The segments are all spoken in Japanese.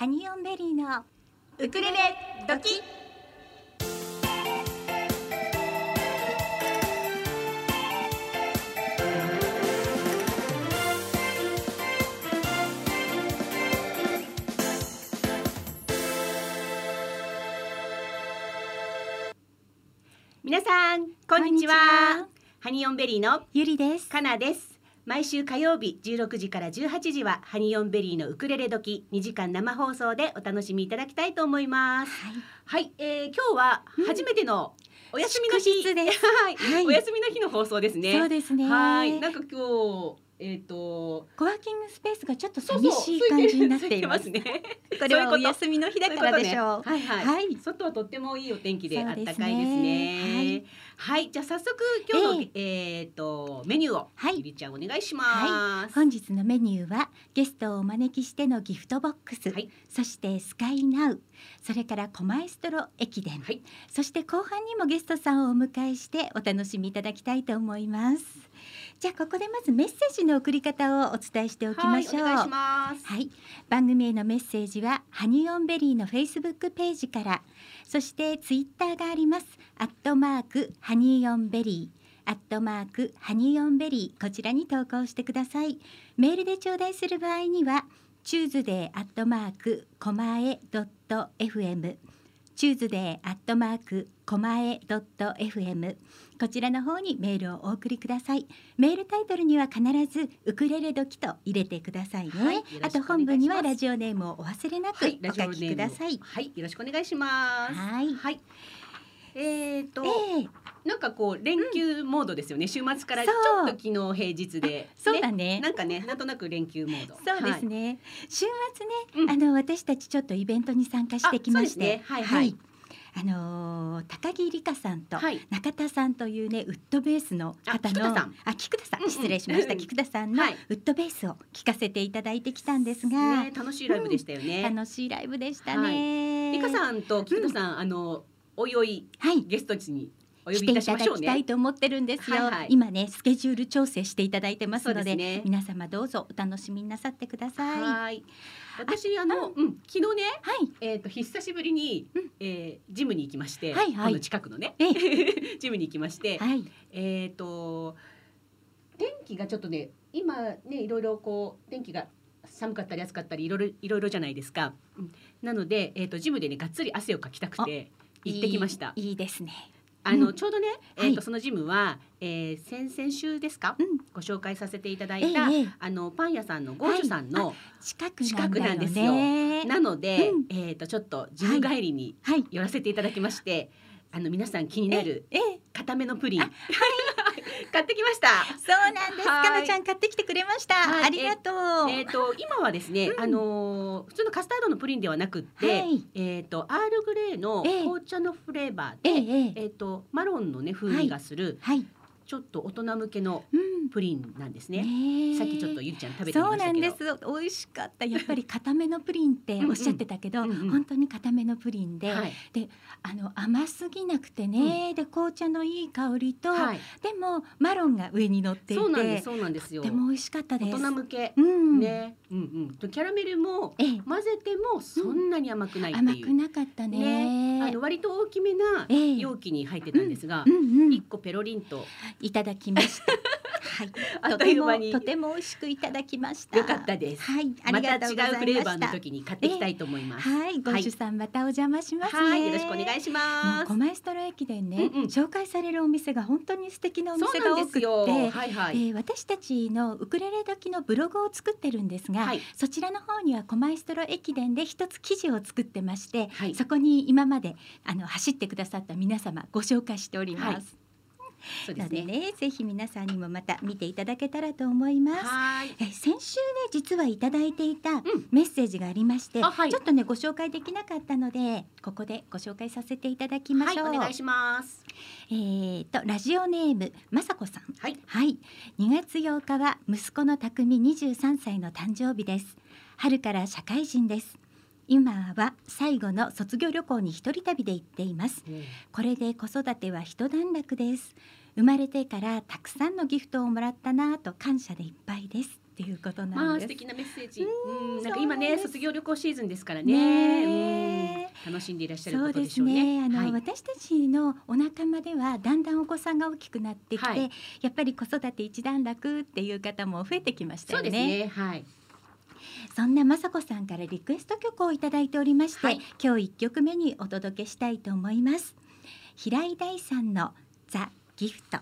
ハニオンベリーのウクレレドキ。皆さんこんにちは。ハニオンベリーのゆりです。かなです毎週火曜日16時から18時はハニオンベリーのウクレレ時2時間生放送でお楽しみいただきたいと思います。はい。はい、えー、今日は初めてのお休みの日、です。はい、はい。お休みの日の放送ですね。そうですね。はい、なんか今日えっ、とコワーキングスペースがちょっと寂しい感じになっていますね。これはお休みの日だからでしょう。そういうねはい。はい、はい外はとってもいいお天気であっそうですね。たかいですね。はい、じゃあ早速今日の、えっ、とメニューを、はい。ゆりちゃんお願いします。本日のメニューはゲストをお招きしてのギフトボックス、はい。そしてスカイナウ。それからコマエストロ駅伝、はい。そして後半にもゲストさんをお迎えしてお楽しみいただきたいと思いますじゃあここでまずメッセージの送り方をお伝えしておきましょう。はい、お願いします。はい、番組へのメッセージはハニオンベリーのフェイスブックページから。そしてツイッターがあります。アットマークハニオンベリー。アットマークハニオンベリー。こちらに投稿してください。メールで頂戴する場合にはチューズデーアットマークコマエドット FM チューズデーアットマークコマエドット FM こちらの方にメールをお送りください。メールタイトルには必ずウクレレ時と入れてくださいね、はいいあと本文にはラジオネームをお忘れなくはい、お書きください、はい、よろしくお願いします。はい。はい。えっ、と、ええ。なんかこう連休モードですよね。週末からちょっと昨日平日で、そうだね。なんかね、なんとなく連休モード。そうですね、週末ね、うん。あの私たちちょっとイベントに参加してきまして、あそうですね。はい。はいあのー高木理香さんとはい。はい。中田さんというねウッドベースの方のあ菊田さん。失礼しました、うん菊田さんのはい。ウッドベースを聞かせていただいてきたんですが、ね、楽しいライブでしたよね。楽しいライブでしたね。リカさんと菊田さん、あのおいおいはい。ゲストにお呼来ていびいたしたましょうだきたいね。と思ってるんですよ、はいはい。今ねスケジュール調整していただいてますのでね。皆様どうぞお楽しみなさってください。ははい。私あの、うん、昨日ね、い。えっ、と久しぶりに、うん。えージムに行きまして、はいはい。この近くのね、え ジムに行きまして、はい。えっ、と天気がちょっとね、今ねいろいろこう天気が寒かったり暑かったりいろいろいろいろじゃないですか。うん。なのでえっ、とジムでねがっつり汗をかきたくて行ってきました。いいいいですねあの、うんちょうどね、えっ、はい。とそのジムは、えー、先々週ですか、うん。ご紹介させていただえいた、えええあのパン屋さんのゴージュさんの、近く近くなんんですよ。ねなので、うん。えっ、とちょっとジム帰りにはい。寄らせていただきまして、あの皆さん気になるええ。固めのプリン、あ 買ってきました。そうなんです。はい。かなちゃん買ってきてくれました、はい。ありがとう、えっ、と今はですね、うん。あのー普通のカスタードのプリンではなくって、はい。えっ、とアールグレーのええ。紅茶のフレーバーえで、えっ、とマロンのね風味がする、はいちょっと大人向けのうんプリンなんですね。ねえさっきちょっとゆりちゃん食べてみそうましたけど。なんです美味しかったやっぱり固めのプリンっておっしゃってたけどうんうん本当に固めのプリンで、はい。あの甘すぎなくてね、で紅茶のいい香りと、はい。でもマロンが上に乗っていてそうなんです。そうなんですよ。とても美味しかったです大人向け。うん、ね。うんうん。とキャラメルもええ混ぜてもそんなに甘くないって甘く。なかったねあの割と大きめなええ容器に入ってたんですがう、んうん一個ペロリンといただきましたはい あっととてもいう間にとても美味しくいただきましたよかったです。はいあまた違りがとうございましたうフレーバーの時に買っていきたいと思います。はいご主さんまたお邪魔しますね、はい。よろしくお願いしもますうコ。マエストロ駅伝ね、うんうん紹介されるお店が本当に素敵なお店が多くって。はいはい。えー私たちのウクレレ時のブログを作ってるんですが、はいそちらの方にはコマエストロ駅伝で一つ記事を作ってまして、はいそこに今まであの走ってくださった皆様ご紹介しております。そうですね。ね、ぜひ皆さんにもまた見ていただけたらと思います。はい。えー先週ね実はいただいていたんメッセージがありまして、あはいちょっとねご紹介できなかったのでここでご紹介させていただきまはい。しょう。お願いします。えーとラジオネームまさこさん。はい。はい、2月8日は息子の匠23歳の誕生日です。春から社会人です。今は最後の卒業旅行に一人旅で行っています。これで子育ては一段落です。生まれてからたくさんのギフトをもらったなぁと感謝でいっぱいです。っっていうことまなんです。あ素敵なメッセージ。うんうん、なんか今ね卒業旅行シーズンですからね楽しんでいらっしゃることですしょうね。ねあの、はい私たちのお仲間ではだんだんお子さんが大きくなってきて、はいやっぱり子育て一段落っていう方も増えてきましたそうよね。ですね。はい。そんな雅子さんからリクエスト曲をいただいておりまして、はい。今日一曲目にお届けしたいと思います。平井大さんのザギフト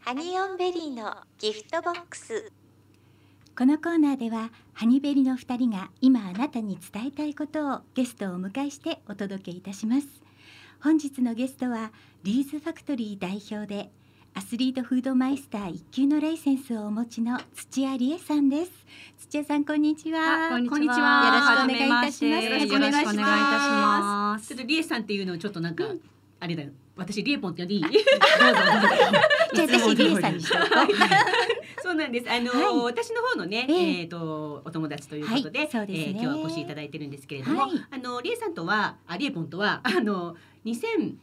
ハニオンベリーのギフトボックスこのコーナーではハニベリの2人が今あなたに伝えたいことをゲストをお迎えしてお届けいたします。本日のゲストはリーズファクトリー代表でアスリートフードマイスター一級のライセンスをお持ちの土屋理恵さんです。土屋さんこんにちは。あこんにちは。よろしくお願いいたします。よろしくお願いいたします。ちょっとリエさんっていうのをちょっとなんか、あれだよ。私リエポンって呼んでいい？じゃあ私リエさんにしとこうそうなんです。あのーはい。私の方のね、ええ。えっ、とお友達ということで、はいね。えー今日はお越しいただいてるんですけれども、はい。あのリエさんとは、あリエポンとは あの2000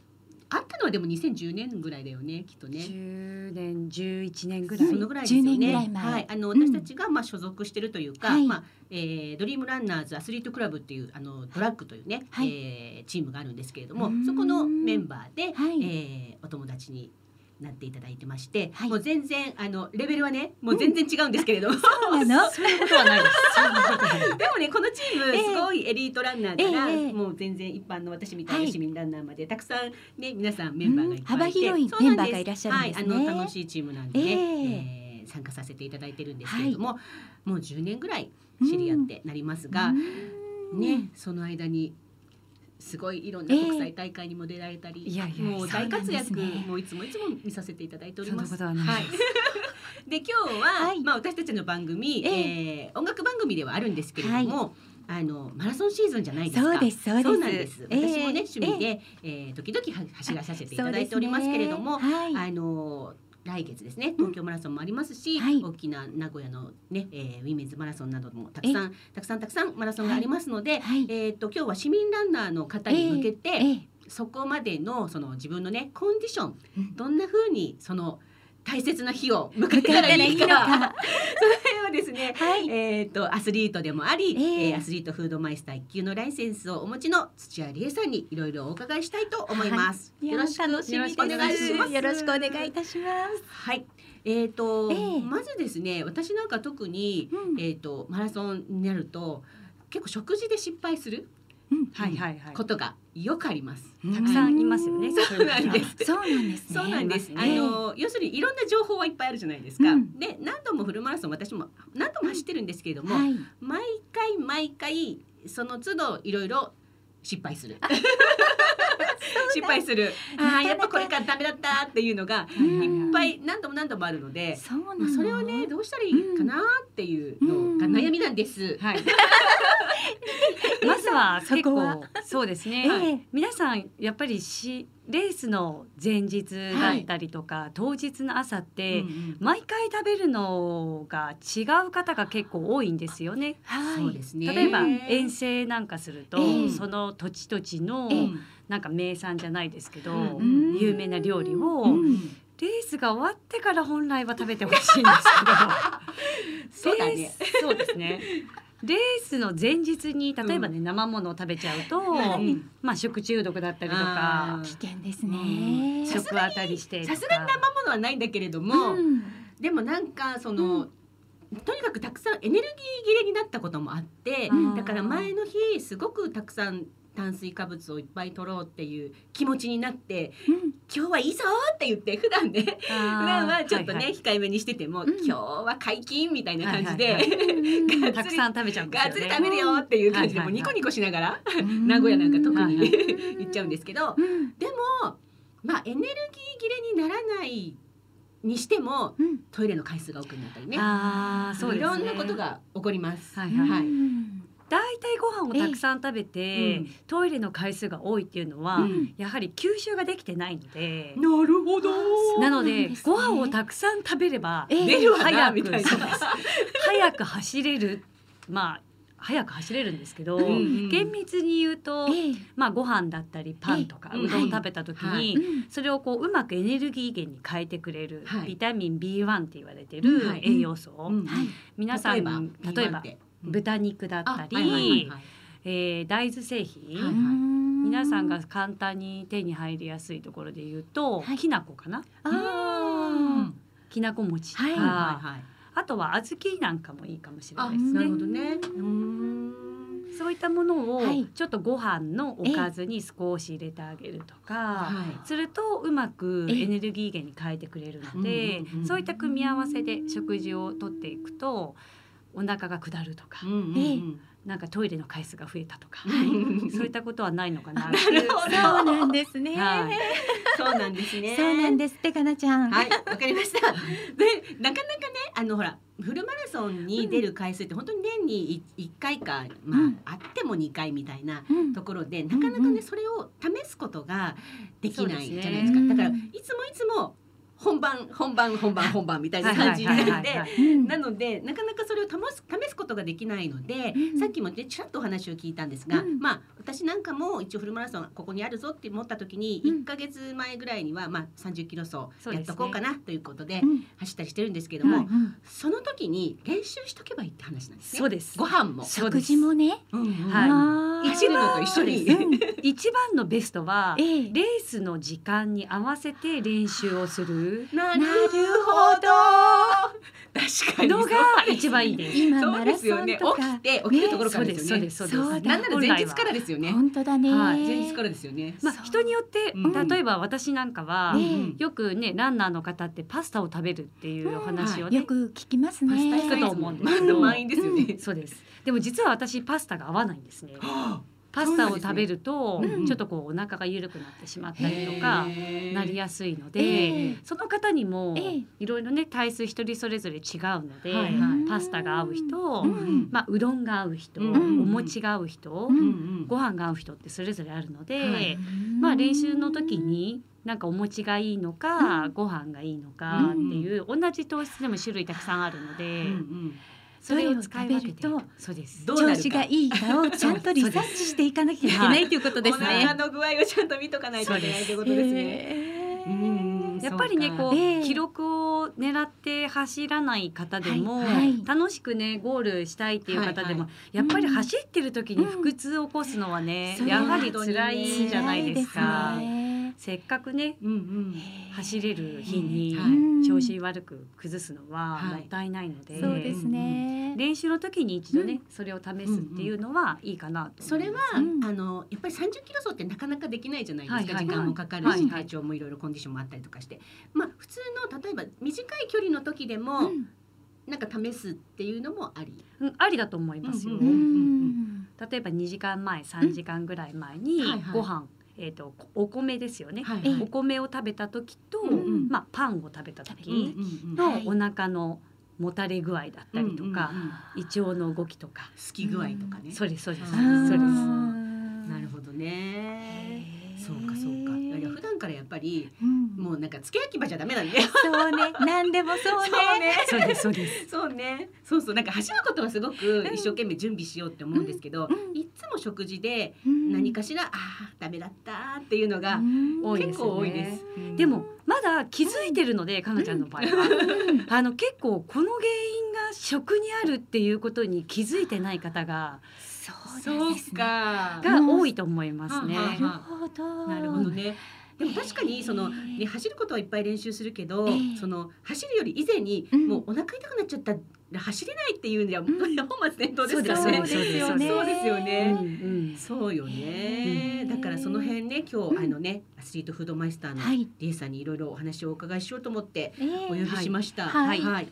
あったのはでも2010年ぐらいだよね、きっとね。10年11年ぐらい。そのぐらいですよ10年ぐね。はい、あのうん。私たちがまあ所属してるというか、はい。まあ、えードリームランナーズアスリートクラブっていうあのドラッグというね、はい。えーチームがあるんですけれどもそこのメンバーで、はい。えーお友達になっていただいてまして、はい。もう全然あのレベルはね、もう全然違うんですけれども、そうなの？そんなことはないです。でもねこのチームええ。すごいエリートランナーから、ええもう全然一般の私みたいはない市民ランナーまでたくさんね皆さんメンバーがいっぱいいて、うん。幅広いメンバーがいらっしゃるんですね。はい、あの楽しいチームなんでね、ええ。えー参加させていただいてるんですけれども、もう10年ぐらい知り合ってなりますが、うん。ねその間にすごいいろんな国際大会にも出られたり、いやいやもう大活躍、ねもういつもいつも見させていただいております。はないで今日は、はい。まあ私たちの番組、ええ。ー音楽番組ではあるんですけれども、あのマラソンシーズンじゃないですか。そうですそうなんです。ええ。私もね趣味で、えー時々は走らさせていただいておりますけれども、ね。はい。あの来月ですね。東京マラソンもありますし、はい。大きな名古屋のね、えーウィメンズマラソンなどもたくさんたくさんたくさんマラソンがありますので、はい。えっ、と今日は市民ランナーの方に向けて、ええそこまでのその自分のねコンディション、うん。どんな風にその大切な日を迎えたらいいか それをですねはいえー、とアスリートでもあり、えええーアスリートフードマイスター一級のライセンスをお持ちの土屋理恵さんにいろいろお伺いしたいと思います。いやよろしくお願いします。よろしくお願いいたします。はい。えーとええまずですね私なんか特に、うんえー、とマラソンになると結構食事で失敗する。ことがよくあります。たくさんいますよね。そうなんです。そうなんですね。そうなんです。あええの要するにいろんな情報はいっぱいあるじゃないですか。うんで何度もフルマラソン私も何度も走ってるんですけれども、はい。毎回毎回その都度いろいろ失敗する。失敗する。あやっぱこれからダメだったっていうのがうんいっぱい何度も何度もあるので、そうなまあの。それをねどうしたらいいかなっていうのが悩みなんです。はい。まずはそ結こは構そうですね。ええ皆さんやっぱりしレースの前日だったりとか、当日の朝って、うんうん毎回食べるのが違う方が結構多いんですよね。はい。そうですね。例えばええ遠征なんかすると、ええその土地土地のええなんか名産じゃないですけど、うん。有名な料理を、うん。レースが終わってから本来は食べてほしいんですけど。そうだね。レース。そうですね。レースの前日に例えばね、生ものを食べちゃうと、はい。まあ食中毒だったりとかあ危険ですね。食当たりしてさすがに生ものはないんだけれども、うん。でもなんかその、とにかくたくさんエネルギー切れになったこともあって、うんだから前の日すごくたくさん炭水化物をいっぱい取ろうっていう気持ちになってうん。今日はいいぞって言って普段ね普段はちょっとね、はいはい。控えめにしてても、うん。今日は解禁みたいな感じで、たくさん食べちゃうんですよね。がっつり食べるよっていう感じでもうニコニコしながら名古屋なんか特にはいはい言っちゃうんですけどうん。でもまあエネルギー切れにならないにしてもうん。トイレの回数が多くなったりね。ああそうね。いろんなことが起こります。はいはい。はい。うん大体ご飯をたくさん食べて、えうん。トイレの回数が多いっていうのは、うん。やはり吸収ができてないので、なるほど。なのでご飯をたくさん食べれば、ええ。出るわな早く 早く走れる。まあ早く走れるんですけど、うんうん。厳密に言うと、ええ。まあご飯だったりパンとかええうどんを食べた時に、はい。うん。それをこううまくエネルギー源に変えてくれる、はい。ビタミン B1 って言われてうん。るはい。栄養素、うん。はい。皆さん例えば B1 って豚肉だったり、えー大豆製品、はい皆さんが簡単に手に入りやすいところで言うと、はい。きな粉かな。あきなこ餅とか、はい。はいはいはいあとは小豆なんかもいいかもしれなあいですね。なるほどね。うん。そういったものをはい。ちょっとご飯のおかずに少し入れてあげるとか、はい。するとうまくええ。エネルギー源に変えてくれるので、そういった組み合わせで食事をとっていくとお腹が下るとか、うんうんうん。えなんかトイレの回数が増えたとか、はいそういったことはないのかな。なるほど。そうなんですね。はい。そうなんですね。そうなんです。ってかなちゃん。はい、わかりました。で、なかなかね、あのほら、フルマラソンに出る回数って本当に年にい一回か、まあ、うん。あっても二回みたいなうん。ところで、なかなかね、うんうん。それを試すことができないじゃないですか。だから、うんいつもいつも本番、本番、本番、本番みたいな感じになってなのでなかなかそれを試す試すことができないので、うんさっきもねちらっとお話を聞いたんですが、うん。まあ私なんかも一応フルマラソンここにあるぞって思った時にうん。1か月前ぐらいには、まあ、30キロ走やっとこうかなということでうん。走ったりしてるんですけども、その時に練習しとけばいいって話なんですね。そうです。ご飯も、食事もね。はい。のと一緒に。うん。一番のベストは ええ。レースの時間に合わせて練習をするなるほど確かにのが一番いいです。そう今マラソですよねンとか起きて起きるところかそうでらですすよね。そうですそうです。なんなら前日からですよね。本当だね。はい前日からですよね。まあ人によってうん例えば私なんかはねよくねランナーの方ってパスタを食べるっていうお話をねよく聞きますね。パスタ聞くと思うんですけど満員ですよね。そうです。でも実は私パスタが合わないんですね。はパスタを食べるとちょっとこうお腹が緩くなってしまったりとかなりややすいのえでえその方にもええ。いろいろね体質一人それぞれ違うのではいはい。パスタが合う人うんまあうどんが合う人おうん餅が合う人うんご飯が合う人ってそれぞれあるので、はい。まあ練習の時になんかお餅がいいのか、ご飯がいいのかっていう、同じ糖質でも種類たくさんあるので、それを使い分けて調子がいいかを ちゃんとリサーチしていかなきゃいけないということですおね。腹の具合をちゃんと見とかないといけないということです。ね。へー。うんやっぱりねこう、ええ記録を狙って走らない方でも、はいはい。楽しくねゴールしたいっていう方でも、はいはやっぱり走ってる時に腹痛を起こすのはね、うん。やはり辛いじゃないですか。せっかくねうんうん。走れる日にはい。調子悪く崩すのははい。もったいないので、そうですね。練習の時に一度ね、それを試すっていうのはいいかなとそれ。は、うん。あのやっぱり30キロ走ってなかなかできないじゃないですか、はいはい。はい時間もかかるし、はいはい。体調もいろいろコンディションもあったりとかして。まあ普通の例えば短い距離の時でも、うん。なんか試すっていうのもあり、うんありだと思いますよ。ううんん例えば2時間前3時間ぐらい前にはいはい。ご飯、えー、とお米ですよね、はいええお米を食べた時と、うんまあ、パンを食べた時うんのはい。お腹のもたれ具合だったりとか、うんうんうん。胃腸の動きとか、好き具合とかね、そうですそうです、うんそうです。なるほどね。そうかそうか普段からやっぱりうん。もうなんか付け焼き場じゃダメなんで。そうね、何でもそうね。そうですそうです。そうね。そうそう。なんか走ることはすごく一生懸命準備しようって思うんですけど、うん。いつも食事でうん。何かしら、ああダメだったっていうのがうん。多いです。よね結構多いです。うん。でもまだ気づいてるので、かなちゃんの場合は、あの結構この原因が食にあるっていうことに気づいてない方がそうですそうね。か。が多いと思いますね。はなるほど。なるほどね。でも確かにその、ね、走ることはいっぱい練習するけど、ええ。その走るより以前に、うん。もうお腹痛くなっちゃったら走れないっていうには、ん。本末転倒ですからね。そうですよね。そうですようんね。うんそうよね、うん。だからその辺ね今日、うん。あのねアスリートフードマイスターのはい。リエさんにいろいろお話をお伺いしようと思ってええ。お呼びしました。はい。はい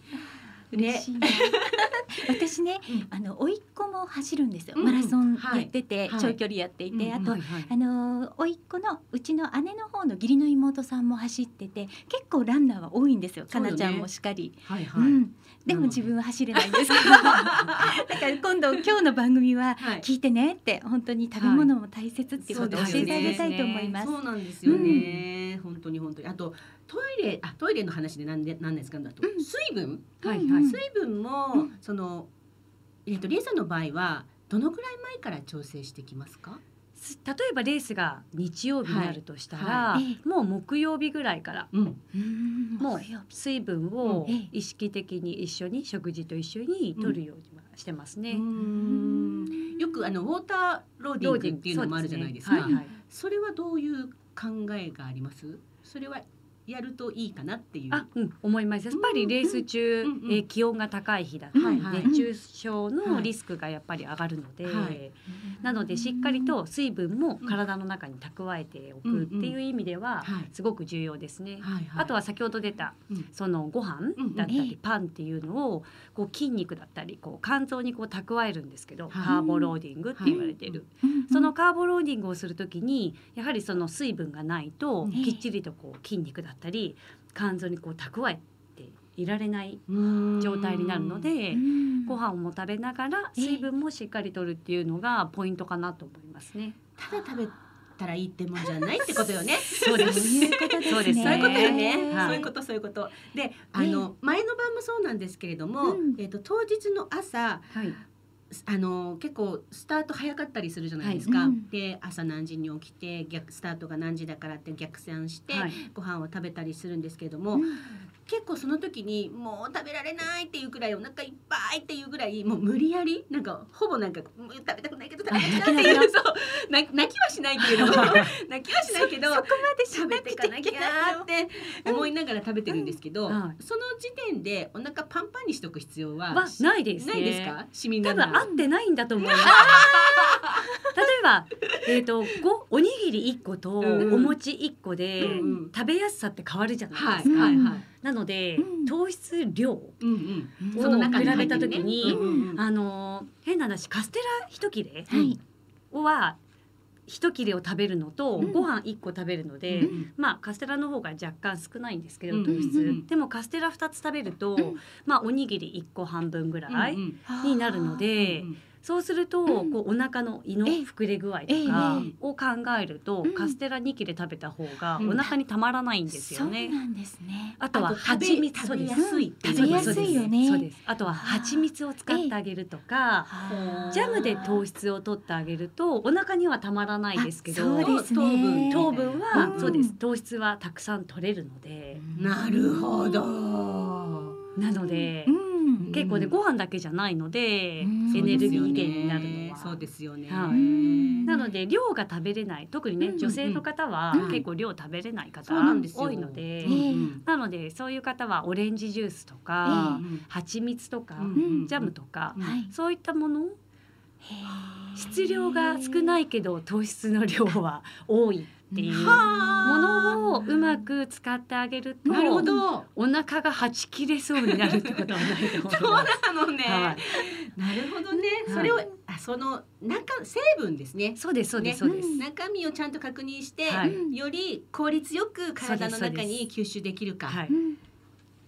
嬉しいな。私ね、うんあの甥っ子も走るんですよ。うんマラソンはいやってて、はい長距離やっていて、うんあと、はいはいあの甥っ子のうちの姉の方の義理の妹さんも走ってて、結構ランナーは多いんですよ。かなちゃんもしかり。はいはい。うん。でも自分は走れないんですけど、だから今度今日の番組ははい聞いてねって本当に食べ物も大切っていうことを教えてあげたいと思います。そうなんですよね。本当に本当に。あとトイレあトイレの話でなんでなんですかだと、うん。水分？はいうんはい水分も、うん。そのえっ、とリエさんの場合はどのくらい前から調整してきますか？す例えばレースが日曜日になるとしたら、はい。はい。もう木曜日ぐらいから。うん。うん。もう水分を意識的に一緒に食事と一緒に取るようにはしてますね。うーん。よくあのウォーターローディングっていうのもあるじゃないですか。そうね。はいはい。それはどういう考えがあります？それはやるといいかなっていう。あ、うん、思います。やっぱりレース中、うんうん。えー気温が高い日だったり、はいはい。熱中症はい。のリスクがやっぱり上がるので、はい。なのでしっかりと水分も体の中に蓄えておくっていう意味でははい。すごく重要ですね。はいはい。あとは先ほど出たうん。そのご飯うんだったええりパンっていうのをこう筋肉だったりこう肝臓にこう蓄えるんですけど、はい。カーボローディングって言われてる、うんそのカーボローディングをするときにやはりその水分がないとええきっちりとこう筋肉だったり肝臓にこう蓄えていられない状状態になるので、うんご飯も食べながらええ水分もしっかりとるっていうのがポイントかなと思いますね。ただ食べたらいいってもんじゃないってことよね。そうですそういうことですね。そういうことよね。はいそういうことそういうこと。で、あの前の晩もそうなんですけれども、うんえっ、と当日の朝はい、あの結構スタート早かったりするじゃないですか。はい。うん。で朝何時に起きて逆スタートが何時だからって逆算して、はい、ご飯を食べたりするんですけれども、うん結構その時にもう食べられないっていうくらいお腹いっぱいっていうぐらいもう無理やりなんかほぼなんか食べたくないけど食べたくないっていうそう泣きはしないけれども泣きはしないけど そこまで食べていかなきゃって思いながら食べてるんですけど、うん。はい。その時点でお腹パンパンにしとく必要ははないですね。ないですか？市民多分合ってないんだと思います。例えば、えっ、と、ご、おにぎり一個とうん。お餅一個で、うんうん。食べやすさって変わるじゃないですか。はいはい。なので、うん。糖質量うんうん。を比べた時に、うんうんあのー変な話カステラ一切れは一切れを食べるのと、うん。ご飯一個食べるので、うんまあカステラの方が若干少ないんですけど、うん糖質、うん。でもカステラ二つ食べると、うん。まあおにぎり一個半分ぐらいうんになるので、うんそうすると、うん。こうお腹の胃のええ。膨れ具合とええかええ。を考えると、うん。カステラ2切れ食べた方がうん。お腹にたまらないんですよね。そうなんですね。あとは蜂蜜食べやすい食べやすいよね。そうです。あとは蜂蜜を使ってあげるとか、はあジャムで糖質を取ってあげるとお腹にはたまらないですけど、ね。糖分糖分は、うん。そうです。糖質はたくさん取れるので、なるほど。なので、うん結構ねご飯だけじゃないので、うん。エネルギー源になるのは。そうですよね。はい。うん。なので量が食べれない。特にね、うん女性の方はうん。結構量食べれない方多いので、なのでそういう方はオレンジジュースとか、うん蜂蜜とか、うんジャムとか。そういったもの質量が少ないけど糖質の量は多いっていうもはのをうまく使ってあげるとなるほど。お腹がはち切れそうになるってことはないと思いそうます。なのね。はいなるほどね。はいそれをあその中成分ですね。そうですそうです、ねそうです。中身をちゃんと確認して、はいうんより効率よく体の中に吸収できるか、はい。うん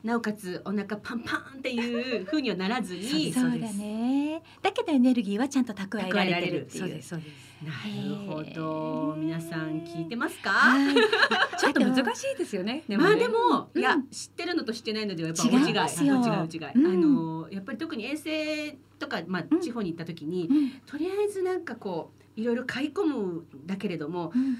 なおかつお腹パンパンっていう風にはならずにそうだね。だけどエネルギーはちゃんと蓄えられてるっていう。そうで。すそうです。なるほど。皆さん聞いてますか？はい。ちょっと難しいですよね。まあねでも、うん。いや知ってるのと知ってないのではやっぱ違い大違う違う違う、うん。あのやっぱり特に衛生とかまうん。あ地方に行った時に、うん。とりあえずなんかこういろいろ買い込むんだけれどもうん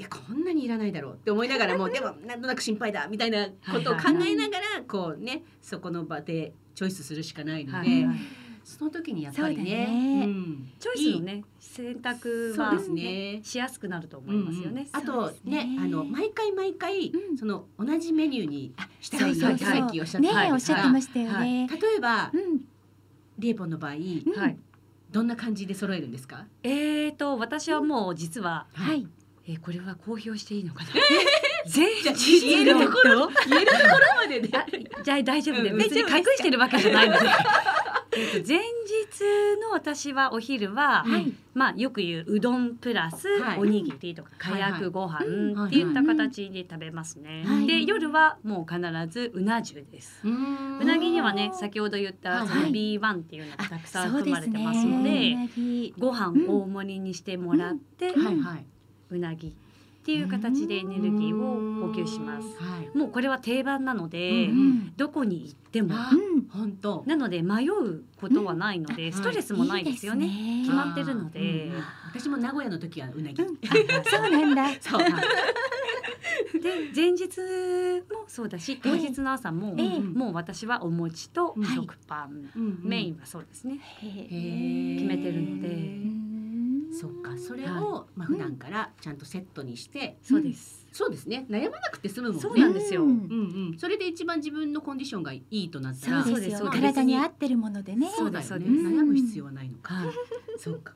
いやこんなにいらないだろうって思いながらも でもなんとなく心配だみたいなことを考えながらこうねそこの場でチョイスするしかないので、はいはいその時にやっぱりねそうん。チョイスのね選択はねしやすくなると思いますよね。あとそうですね。ねあの毎回毎回、うん。その同じメニューにしたらいさっきおっしゃってねたおっしゃってましたよはね。例えばうん。リエポンの場合うん。はい。どんな感じで揃えるんですか？えーと私はもう実は、はい。えーこれは公表していいのかな？前日言えるところの言えるところまでね。あじゃあ大丈夫でうん別に隠してるわけじゃないので。えっと前日の私はお昼は、はい。まあよく言ううどんプラスはい。おにぎりとかかやくご飯うん。っていった形で食べますね。はい。で夜はもう必ずうな重です。うなぎにはね先ほど言ったそのはい B1 っていうのがたくさん含まれてますねのでご飯大盛りにしてもらって、はいはい。うなぎっていう形でエネルギーを補給します。はい。もうこれは定番なので、ううん。どこに行っても。あうん本当。なので迷うことはないので、うん。ストレスもないですよね。いいです決まってるので。うんうん。私も名古屋の時はうなぎ。うん。そうなんだ。そう。で前日もそうだし当日の朝も、ええ。もう私はお餅とはい。食パン、うんメインはそうですね。決めてるので。うんそっかそれはをまあ普段からちゃんとセットにして、そうです。そうですね悩まなくて済むもんね。そうなんですようんうんうん。それで一番自分のコンディションがいいとなったら、そうですよ体に合ってるものでねそうだよね。悩む必要はないのか。はい。そうか。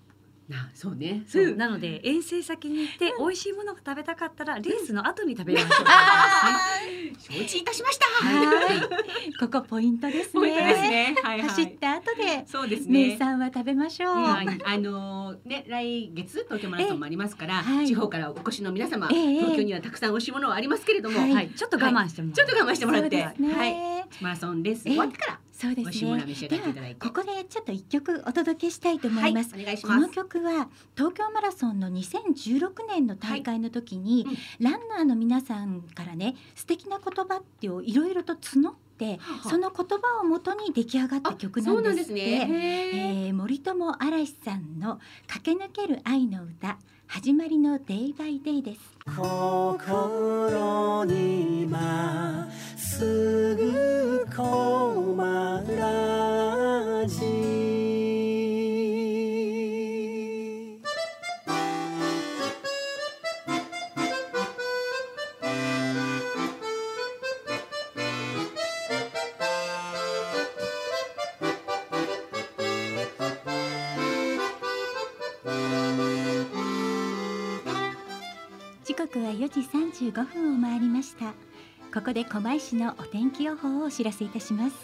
なそうね。そう。なので遠征先に行って美味しいものが食べたかったらレースの後に食べましょう。承知いたしました。はい。ここポイントですね。ね。はいはい。走った後でそうですね。名産は食べましょう、はい、あのーね来月東京マラソンもありますから、地方からお越しの皆様、ええ。東京にはたくさん美味しいものはありますけれども、ちょっと我慢してもらちょっと我慢してもらって、はい、マラソンレース終わってからそうですね。召し上がっていただいて、ここでちょっと一曲お届けしたいと思います、はい、お願いしこのます。曲は東京マラソンの2016年の大会の時に、はい。ランナーの皆さんからね素敵な言葉ってをいろいろと募ってその言葉をもとに出来上がった曲なんでって。ですすね。えー森友嵐さんの駆け抜ける愛の歌始まりのデイバイデイです。心に今すぐこまらじ4時35分を回りました。ここで狛江市のお天気予報をお知らせいたします。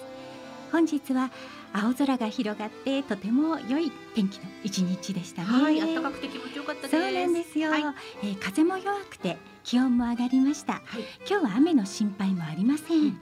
本日は青空が広がってとても良い天気の一日でしたね。はい、暖かくて気持ちよかったです。そうなんですよ、はい。えー風も弱くて気温も上がりました。はい、今日は雨の心配もありません、うん。はい、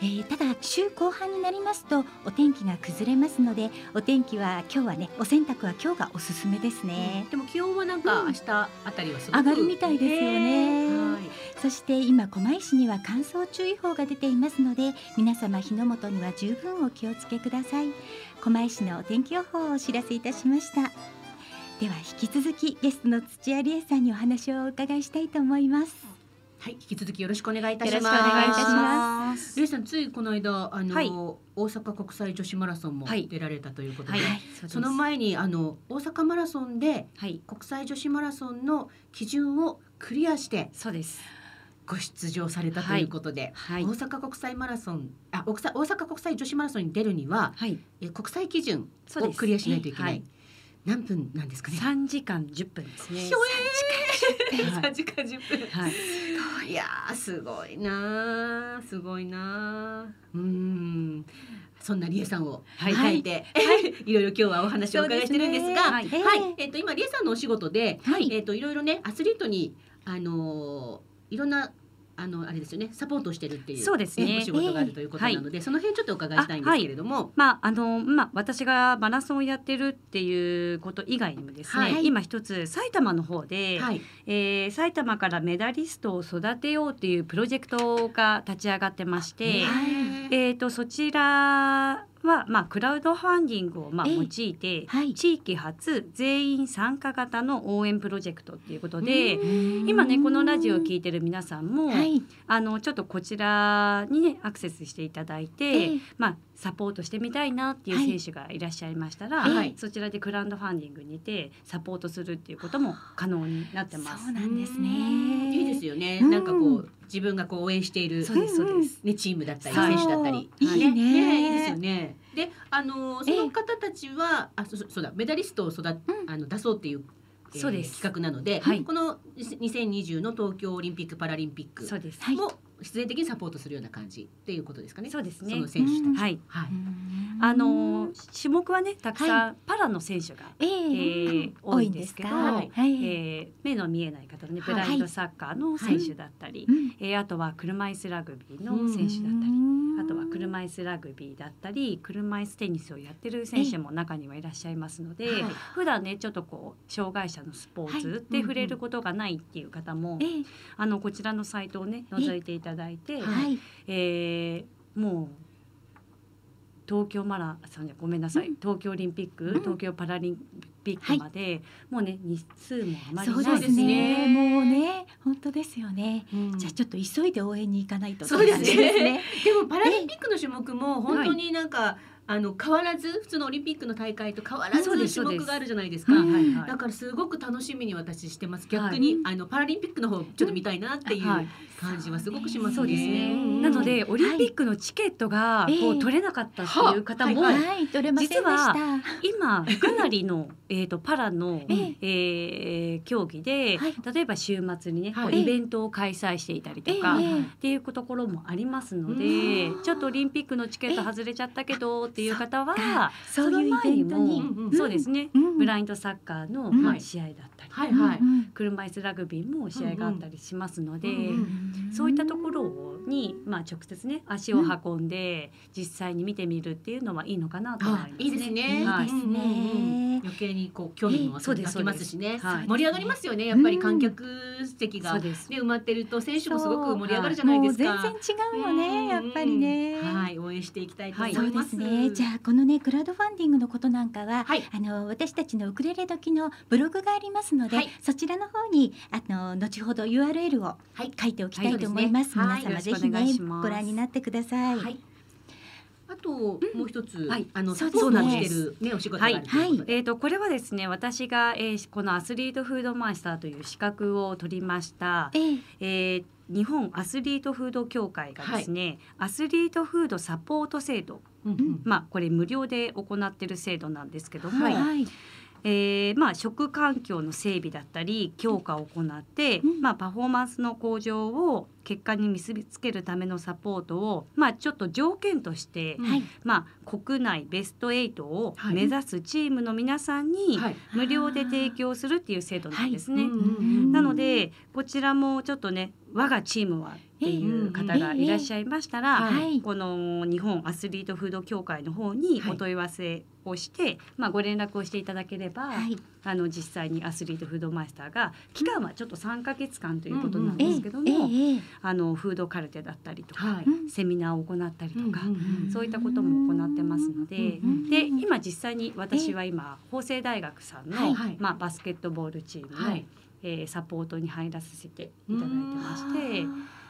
えーただ週後半になりますとお天気が崩れますのでお天気は今日はねお洗濯は今日がおすすめですね、でも気温はなんかうん。明日あたりは上がるみたいですよね。はい。そして今狛江市には乾燥注意報が出ていますので皆様火の元には十分お気をつけください狛江市のお天気予報をお知らせいたしましたでは引き続きゲストの土屋理恵さんにお話をお伺いしたいと思いますはい、引き続きよろしくお願いいたします。よろしくお願いいたしますレイさん、ついこの間、あの、はい大阪国際女子マラソンもはい出られたということで。はい、その前に、あの、大阪マラソンで、はい、国際女子マラソンの基準をクリアして。そうです。ご出場されたということで、はい。大阪国際マラソン、あ、大阪大阪国際女子マラソンに出るには、はい、え国際基準をクリアしないといけない。はい。何分なんですかね？三時間十分ですね。三時間十分。はい、い。やーすごいなー。すごいなー。うーん。そんなりえさんをはい。迎えて、い、ろいろ今日はお話をお伺いしてるんですがははい。い、えええっ、と今りえさんのお仕事で、はい。えっ、といろいろねアスリートにあのーいろんなあのあれですよねサポートをしてるっていうそうですね。えお仕事があるということなので、その辺ちょっとお伺いしたいんですけれども、まああのまあ私がマラソンをやってるっていうこと以外にもですね、はい。今一つ埼玉の方で、はい。えー埼玉からメダリストを育てようっていうプロジェクトが立ち上がってまして、はいえー、とそちらは、まあ、クラウドファンディングを、まあ、ええ。用いて、はい。地域発全員参加型の応援プロジェクトっていうことでうん。今ねこのラジオを聞いてる皆さんも、はい。あのちょっとこちらにねアクセスしていただいて、ええ。まあ、サポートしてみたいなっていう選手がいらっしゃいましたら、はいそちらでクラウドファンディングにてサポートするっていうことも可能になってます。そう。なんですね。いいですよね、うん。なんかこう自分がこう応援しているそうですそうです。ね、チームだったりはい選手だったり、いいね。いいですよね。で、あのその方たちは、あ、そそそうだ、メダリストを育っ、うん。あの出そうっていうえーそうです。企画なので、はい。この2020の東京オリンピック・パラリンピックそうです。はい。も必然的にサポートするような感じっていうことですかね。そうですね。その選手たち。うん。はい。はい。あの種目はねたくさんパラの選手が、えええー多いんですけど、はい。はい。えー目の見えない方のねブはい。ラインドサッカーの選手だったり、うん。えーあとは車椅子ラグビーの選手だったり、あとは車椅子ラグビーだったり車椅子テニスをやってる選手も中にはいらっしゃいますので、はい。普段ねちょっとこう障害者のスポーツで触れることがないっていう方も、ええあのこちらのサイトをね覗いていただいて、はい。えーもう東京マラソンじゃごめんなさい、うん。東京オリンピック、うん。東京パラリンピックまで、もうね日数もあまりそうないですね。ね。もうね本当ですよね。うん。じゃあちょっと急いで応援に行かないとそうですね。でもパラリンピックの種目も本当になんか、あの変わらず普通のオリンピックの大会と変わらず種目があるじゃないですか。だからすごく楽しみに私してます。逆に、あのパラリンピックの方ちょっと見たいなっていうはい感じはすごくしますね。そうですね、んなのでオリンピックのチケットがはいこう取れなかったっていう方も、はい。はい。取れませんでした。今かなりのえーとパラの、ええ。ー競技で、はい。例えば週末にね、こうはいイベントを開催していたりとか、ええ。っていうところもありますのうでん。ちょっとオリンピックのチケット外れちゃったけどっていう方はそういうイベントに。うんうん。そうですね、うんブラインドサッカーの、うん。まあ、試合だったり、はい車椅子ラグビーも試合があったりしますので、うんうんそういったところに、まあ、直接ね足を運んで実際に見てみるっていうのはいいのかなと思いますね。いいですね。はい。いいですね余計にこう興味もそうです湧きますしね。はい。盛り上がりますよね。やっぱり観客席が。ね埋まってると選手もすごく盛り上がるじゃないですか。もう全然違うよねやっぱりね。はい、応援していきたいと思いそうま。ですすね。じゃあこのねクラウドファンディングのことなんかは、はい。あの私たちのウクレレ時のブログがありますので、はい。そちらの方にあの後ほど URL をはい。書いておきたいと思います。はい。皆様ぜひねご覧になってください。はい。あともう一つ、はい。あのサポートしてるねお仕事があるということで、えー、とこれはですね私が、えーこのアスリートフードマイスターという資格を取りました、ええ。えー日本アスリートフード協会がですね、アスリートフードサポート制度。うんうん。まあこれ無料で行っている制度なんですけども、はい。はい。えーまあ、食環境の整備だったり強化を行って、うんまあ、パフォーマンスの向上を結果に結びつけるためのサポートを、まあ、ちょっと条件として、うんはい。まあ、国内ベスト8をはい目指すチームの皆さんにはい。無料で提供するっていう制度なんですね。うんうんうんなのでこちらもちょっとね我がチームはっていう方がいらっしゃいましたら。この日本アスリートフード協会の方にはい。お問い合わせをして、まあ、ご連絡をしていただければ、はい。あの実際にアスリートフードマイスターが期間はちょっと3ヶ月間ということなんええですけども、あのフードカルテだったりとか、セミナーを行ったりとか、そういったことも行ってますので、うんで今実際に私は今法政大学さんの、まあ、バスケットボールチームの、はい。えーサポートに入らせていただいてましてあ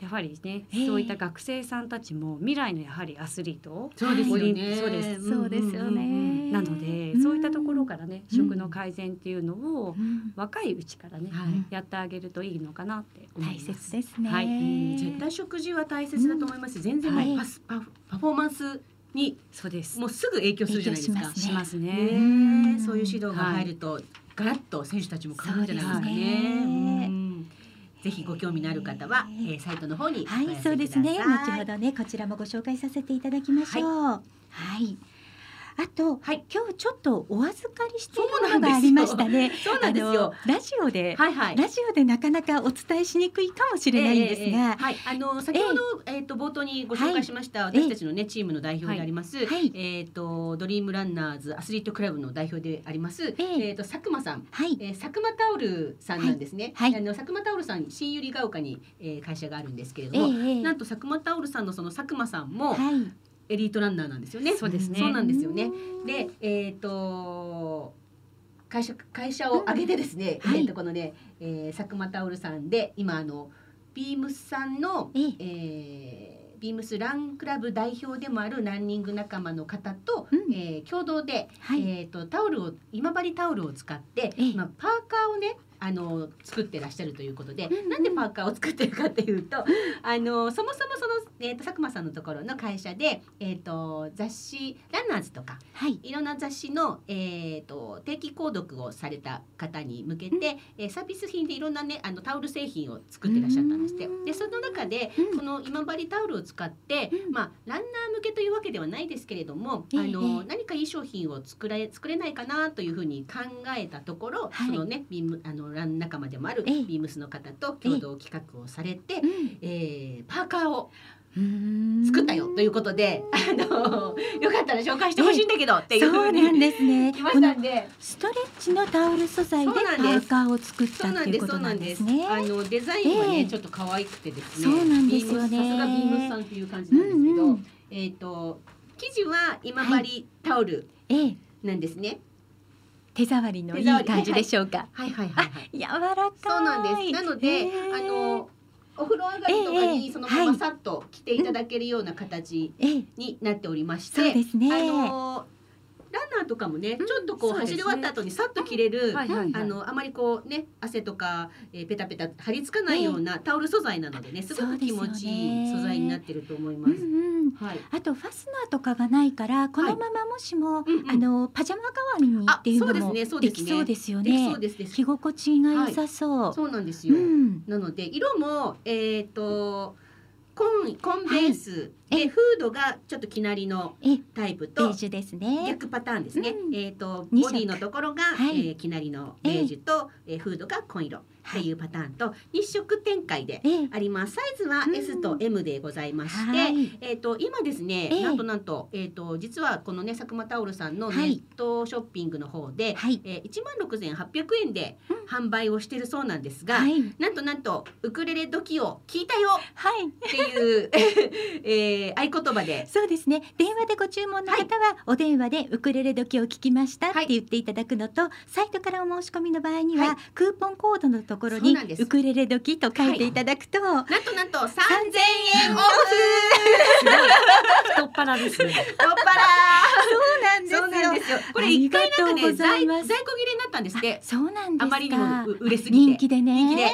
やはりね、ええそういった学生さんたちも未来のやはりアスリートそうですよオリンね。そうですーそうですよね。なので、うんそういったところからねうん食の改善っていうのをうん若いうちからね、はいやってあげるといいのかなって思い大ます。切ですね。はいうん絶対食事は大切だと思います。全然もうはいパスパフパフォーマンスにそうです。もうすぐ影響するじゃないですか。影響しますね。そういう指導が入ると、ガラッと選手たちも変わるんじゃないですかね。ぜひご興味のある方は、ねえー、サイトの方におはい、そうですね。後ほどね、こちらもご紹介させていただきましょう。はい。あと、はい。今日ちょっとお預かりしているのがありましたね。そうなんですよ。ラジオで、はいはい。ラジオでなかなかお伝えしにくいかもしれないんですが、ええええはい、あの先ほど、えっ、と冒頭にご紹介しました、い。私たちのねチームの代表であります、はい。えっ、とドリームランナーズアスリートクラブの代表であります、ええ。えっ、と佐久間さん。はい、えー、佐久間タオルさんなんですね。はい。はい。あの佐久間タオルさん新百合ヶ丘に、えー、会社があるんですけれえども、えええ。なんと佐久間タオルさんのその佐久間さんもはい、エリートランナーなんですよね。そうですね。そうなんですよね。で、えっ、と会社会社を挙げてですね、うん。はい。えっ、とこのね、えー、佐久間タオルさんで今あのビームスさんの、ええ。えービームスランクラブ代表でもあるランニング仲間の方と、うん。えー共同で、はい、えっ、とタオルを今治タオルを使って、ええ。まあパーカーをねあの作ってらっしゃるということで、うんうんなんでパーカーを作ってるかっていうと あのそもそもその、えー、と佐久間さんのところの会社で、えー、と雑誌「ランナーズ」とかはい。いろんな雑誌の、えー、と定期購読をされた方に向けて、えーサービス品でいろんなねあのタオル製品を作ってらっしゃったんですって。うん。でその中でうん。この今治タオルを使って、うん。まあランナー向けというわけではないですけれども、ええ。あのええ何かいい商品を作れ作れないかなというふうに考えたところ、はい。そのねあのラン仲間でもあるええ。ビームスの方と共同企画をされて、うん。えーパーカーを作ったよということで、あのよかったら紹介してほしいんだけどっていうふそううなんにですね。来ましたんで。ストレッチのタオル素材でパーカーを作ったっていうことなんんですねあのデザインはね、ええ。ちょっと可愛くてですね。そうなんですよね。さすがビームスさんっていう感じなんですけど、えっ、と生地は今治タオルええ。なんですね。手触りのいい感じでしょうか？はいはいはいはい。柔らかい。そうなんです。なので、あのお風呂上がりとかええにそのままさっと着ていただけるような形ええ。になっておりまして、そうですね。あのランナーとかもね、うんちょっとこう走り終わった後にさっと着れる、はいあのあまりこうね汗とか、えー、ペタペタ張り付かないようなタオル素材なのでねすごく気持ちいい素材になってると思います。うんうん。はい。あとファスナーとかがないからこのままもしも、あのパジャマ代わりにっていうのもですねそうですね。できそうですよね。そうです着。心地が良さそう、そうなんですよ。うん。なので色もえっ、と紺紺ベースはい。え。でフードがちょっときなりのえ。タイプとベージュですね。逆パターンですね。うん。えっ、と二色。ボディのところが、はい。えーきなりのベージュと、えーフードが紺色っていうパターンと二色展開でええ。あります。サイズはうん。S と M でございまして、はい。えっ、と今ですね、ええ。なんとなんとえっ、と実はこのね佐久間タオルさんのネはい。ットショッピングの方で、はい。えー、1万6800円でうん。販売をしてるそうなんですが、はい。なんとなんとウクレレ時を聞いたよはい。っていう、えー合言葉で。そうですね。電話でご注文の方は、お電話でウクレレ時を聞きましたって言っていただくのと、サイトからお申し込みの場合には、はい。クーポンコードのところにウクレレ時と書いていただくと、なんとなんと3000円オフ。太っ腹ですね。太っ腹。そうなんそうなんですよ。これ一回なんかね在ざいます。在庫切れになったんですって。そうなんですか。あまりにもう売れすぎて。人気でね。人気で。で、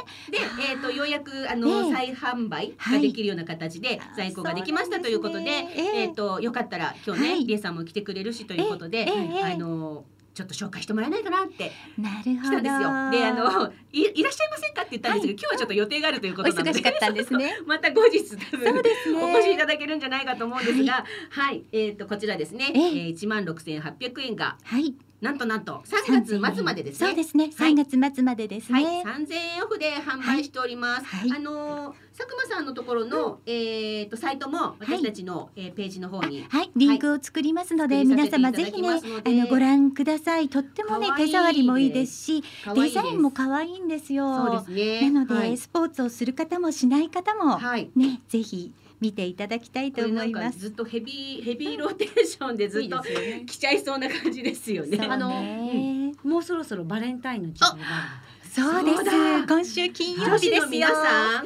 えー、とようやくあの、ええ。再販売はい。ができるような形であ在庫ができましたということでですねええ。えー、とよかったら今日ね、はい。リエさんも来てくれるしということで、ええええ。あのちょっと紹介してもらえないかなってなるほど。来たんですよ。であのいいらっしゃいませんかって言ったんですけど、今日はちょっと予定があるというおことなので。忙しかったんですね。また後日多分ね。お越しいただけるんじゃないかと思うんですが、はい、えっ、とこちらですね、ええ。えー、1万6800円がはいなんとなんと3月末までですね。そうですね。はい。3月末までですはい、ね、3000円オフで販売しております。はい。あのー佐久間さんのところの、えっ、とサイトも私たちの、えーページの方に。はい、リンクを作りますので、はい。皆様ぜひねあのご覧ください。とってもね手触りもいいですしデザインも可愛いんですよ。そうですね。なので、はい、スポーツをする方もしない方もはい。ねぜひ見ていただきたいと思います。ずっとヘビーヘビーローテーションでずっと来ちゃいそうな感じですよね。あのねもうそろそろバレンタインの時期があそうです。今週金曜日ですよ。皆さん。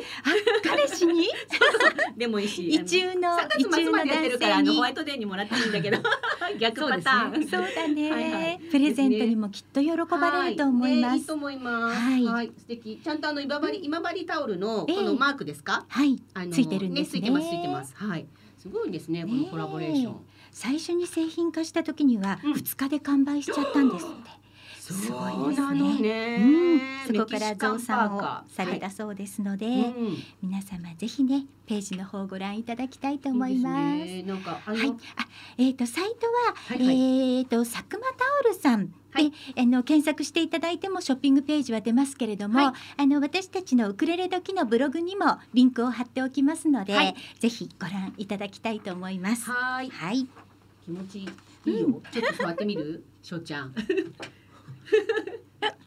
彼氏に？でもいいし。一中の3一中の男性にのホワイトデーにもらっていいんだけど。逆パターン。そうだね。はいはい。プレゼントにもきっと喜ばれると思います。い。いと思います。はい。はい、素敵。ちゃんとあの今治今治タオルのええこのマークですか？はいあのついてるんですね。ついてますついてます。はい。すごいですねこのコラボレーション。最初に製品化した時にはうん。2日で完売しちゃったんですって、すごいですね。そうん、そこから増産をされたはそうですので、いうん。皆様ぜひねページの方をご覧いただきたいと思います。はい、あ、えっ、とサイトは、はいはい。えっ、と佐久間タオルさんで、はい。あの検索していただいてもショッピングページは出ますけれども、はい。あの私たちのウクレレ時のブログにもリンクを貼っておきますので、はい。ぜひご覧いただきたいと思います。はーい。はい、気持ちいい。いいよ。ちょっと座ってみる？しょうちゃん。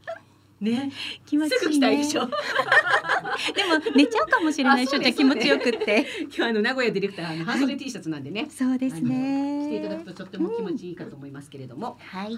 ね、気持ちいいね。でしょ。でも寝ちゃうかもしれないしょうちゃん気持ちよくって。今日あの名古屋ディレクターあの半袖 T シャツなんでね。そうですね。着ていただくととっても気持ちいいかと思いますけれども。はい。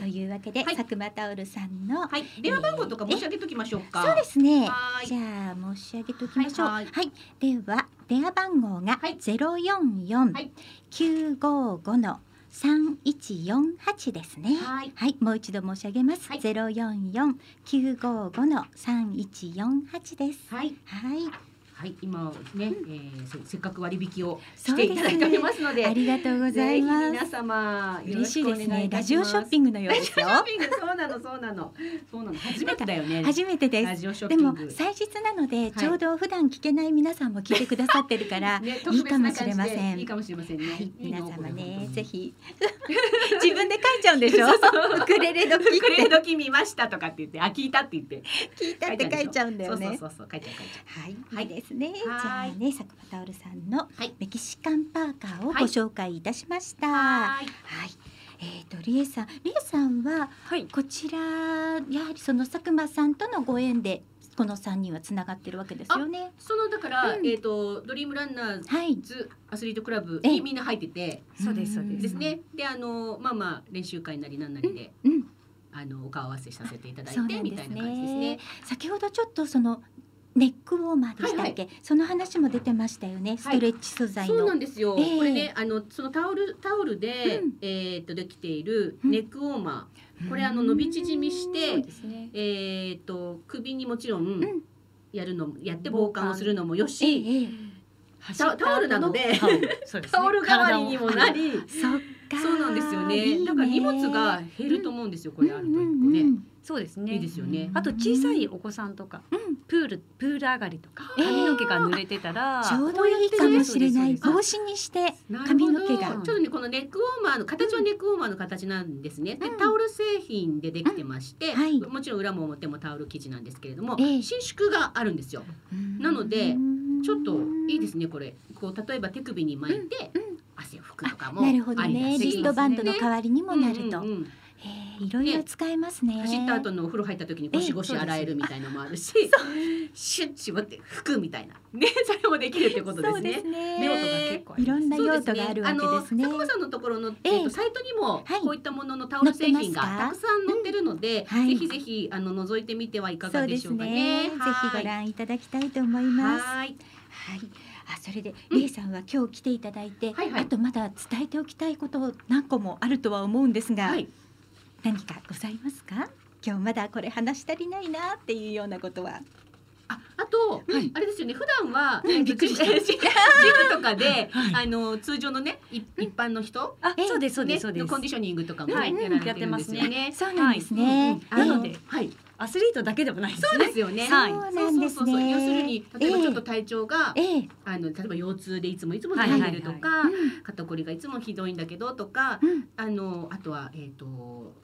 というわけで、はい佐久間タオルさんの、はい。電話番号とか申し上げときましょうか。そうですね。じゃあ申し上げておきましょう。ははいい。では電話番号がはいゼロ四四はい九五五の三一四八ですね。はいはい、もう一度申し上げますはい。ゼロ四四九五五の三一四八です。はいはい、はい今ね、えーせせっかく割引をしていただいておりますのでありがとうございまぜひ皆す。様よろ嬉しいですね。しくお願いいたラジオしますショッピングのようですよ。ラジオショッピングそうなのそうなの。そうなの。初めてだよね。初めてです。ラジオショッでもピング。祭日なので、い。ちょうど普段聞けない皆さんも聞いてくださってるから、ね、いいかもしれません。いいかもしれませんね。はい、いい皆の様ねぜひ。自分で書いちゃうんでしょ？ウクレレ時ウクレレ時見ましたとかって言って、あ聞いたって言って。聞いたって書いちゃうんだよね。そうそうそうそう。書いちゃう書いちゃはい、はい。いいですね。じはいゃあね、佐久間タオルさんのはいメキシカンパーカーをごはい紹介いたしました。う。はい、はえっ、とリエさん、リエさんははいこちらやはりその佐久間さんとのご縁でこの三人はつながってるわけですよね。そのだから、うんえっ、とドリームランナーはい。ズアスリートクラブえにみんな入っててそうですそうですですね。であのまあまあ練習会なりなんなりで、うん、あのお顔合わせさせていただいてみたいな感じですね。先ほどちょっとそのネックウォーマーでしたっけ、その話も出てましたよね。ストレッチ素材の。そうなんですよ。ええ。これねあのそのタオルタオルで、うん。えっ、とできているうん。ネックウォーマー。これあの伸び縮みしてね。えっ、と首にもちろんん。やるのもやって防寒をするのもよえし、ええ。タタオルなのでタオルそうですねタオル代わりにもなり、え、そうなんですよね。いいだから荷物が減ると思うんですよ、これあると一個ね、うんうんそうですね。いいですよね。あと小さいお子さんとかうん。プールプール上がりとかえー。髪の毛が濡れてたらちょうどいいかもしれない。帽子にして髪の毛が。ちょっとねこのネックウォーマーの形はネックウォーマーの形なんですね。でうん。タオル製品でできてまして、うんはい。もちろん裏も表もタオル生地なんですけれども、ええ。伸縮があるんですよ。なのでちょっといいですねこれ。こう例えば手首に巻いてうんうん汗を拭くとかもなるほどね。しリストバンドの代わりにもなると。いろいろ使えますね。走った後のお風呂入った時にゴシゴシ洗えるみたいなのもあるし、シュッ絞って拭くみたいなねそれもできるってことですね。ね用途が結構いろんな用途があるわけですね。佐久間さんのところの、えええっとサイトにもはいこういったもののタオル製品がたくさん載ってるので、ぜひぜひあの覗いてみてはいかがでしょうかね。ね。ぜひご覧いただきたいと思います。ははい。い。あそれで、うんリエさんは今日来ていただいて、はいはいあとまだ伝えておきたいこと何個もあるとは思うんですが、はい。何かございますか？今日まだこれ話し足りないなっていうようなことは。あ、あと、はいあれですよね。普段は、うんえっとびっくりしたジムとかで、はいあの通常のね、い一般の人、ええあそうですそうでねすそうですのコンディショニングとかもやられてるんですよね。そうなんですね。なのではい。アスリートだけでもないですそうねですよね。はい。そうなんですそうそうそうね。要するに例えばちょっと体調が、ええ、あの例えば腰痛でいつもいつもはい悩んでるとか、はい肩こりがいつもひどいんだけどとか、うん。あのあとはえっ、と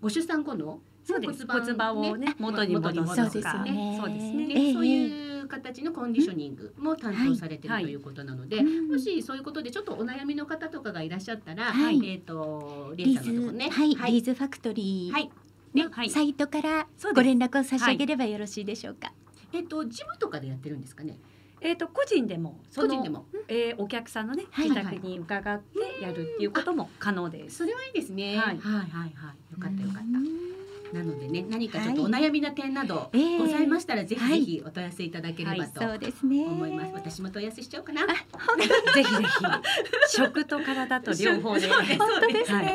ご出産後のそうです。骨盤をね元に戻すそうですとか。よね。そうですね。そういう形のコンディショニングも担当されてるはい。ということなので、うん。もしそういうことでちょっとお悩みの方とかがいらっしゃったら、はい。えっ、とリーズファクトリー。はいのはいサイトからご連絡を差し上げればよろしいでしょうか。えっ、とジムとかでやってるんですかね？えっと個人でも個人でも。えーお客さんのねはい自宅に伺ってやるっていうことも可能ですそれはいいですね。はいはいはいはい。よかったよかった。うんなのでね何かちょっとお悩みな点などええ。ございましたら、ぜひはい。ぜひお問い合わせいただければとそうですね。思います。私も問い合わせしちゃおうかな。ぜひぜひ。食と体と両方で。本当ですね。はい。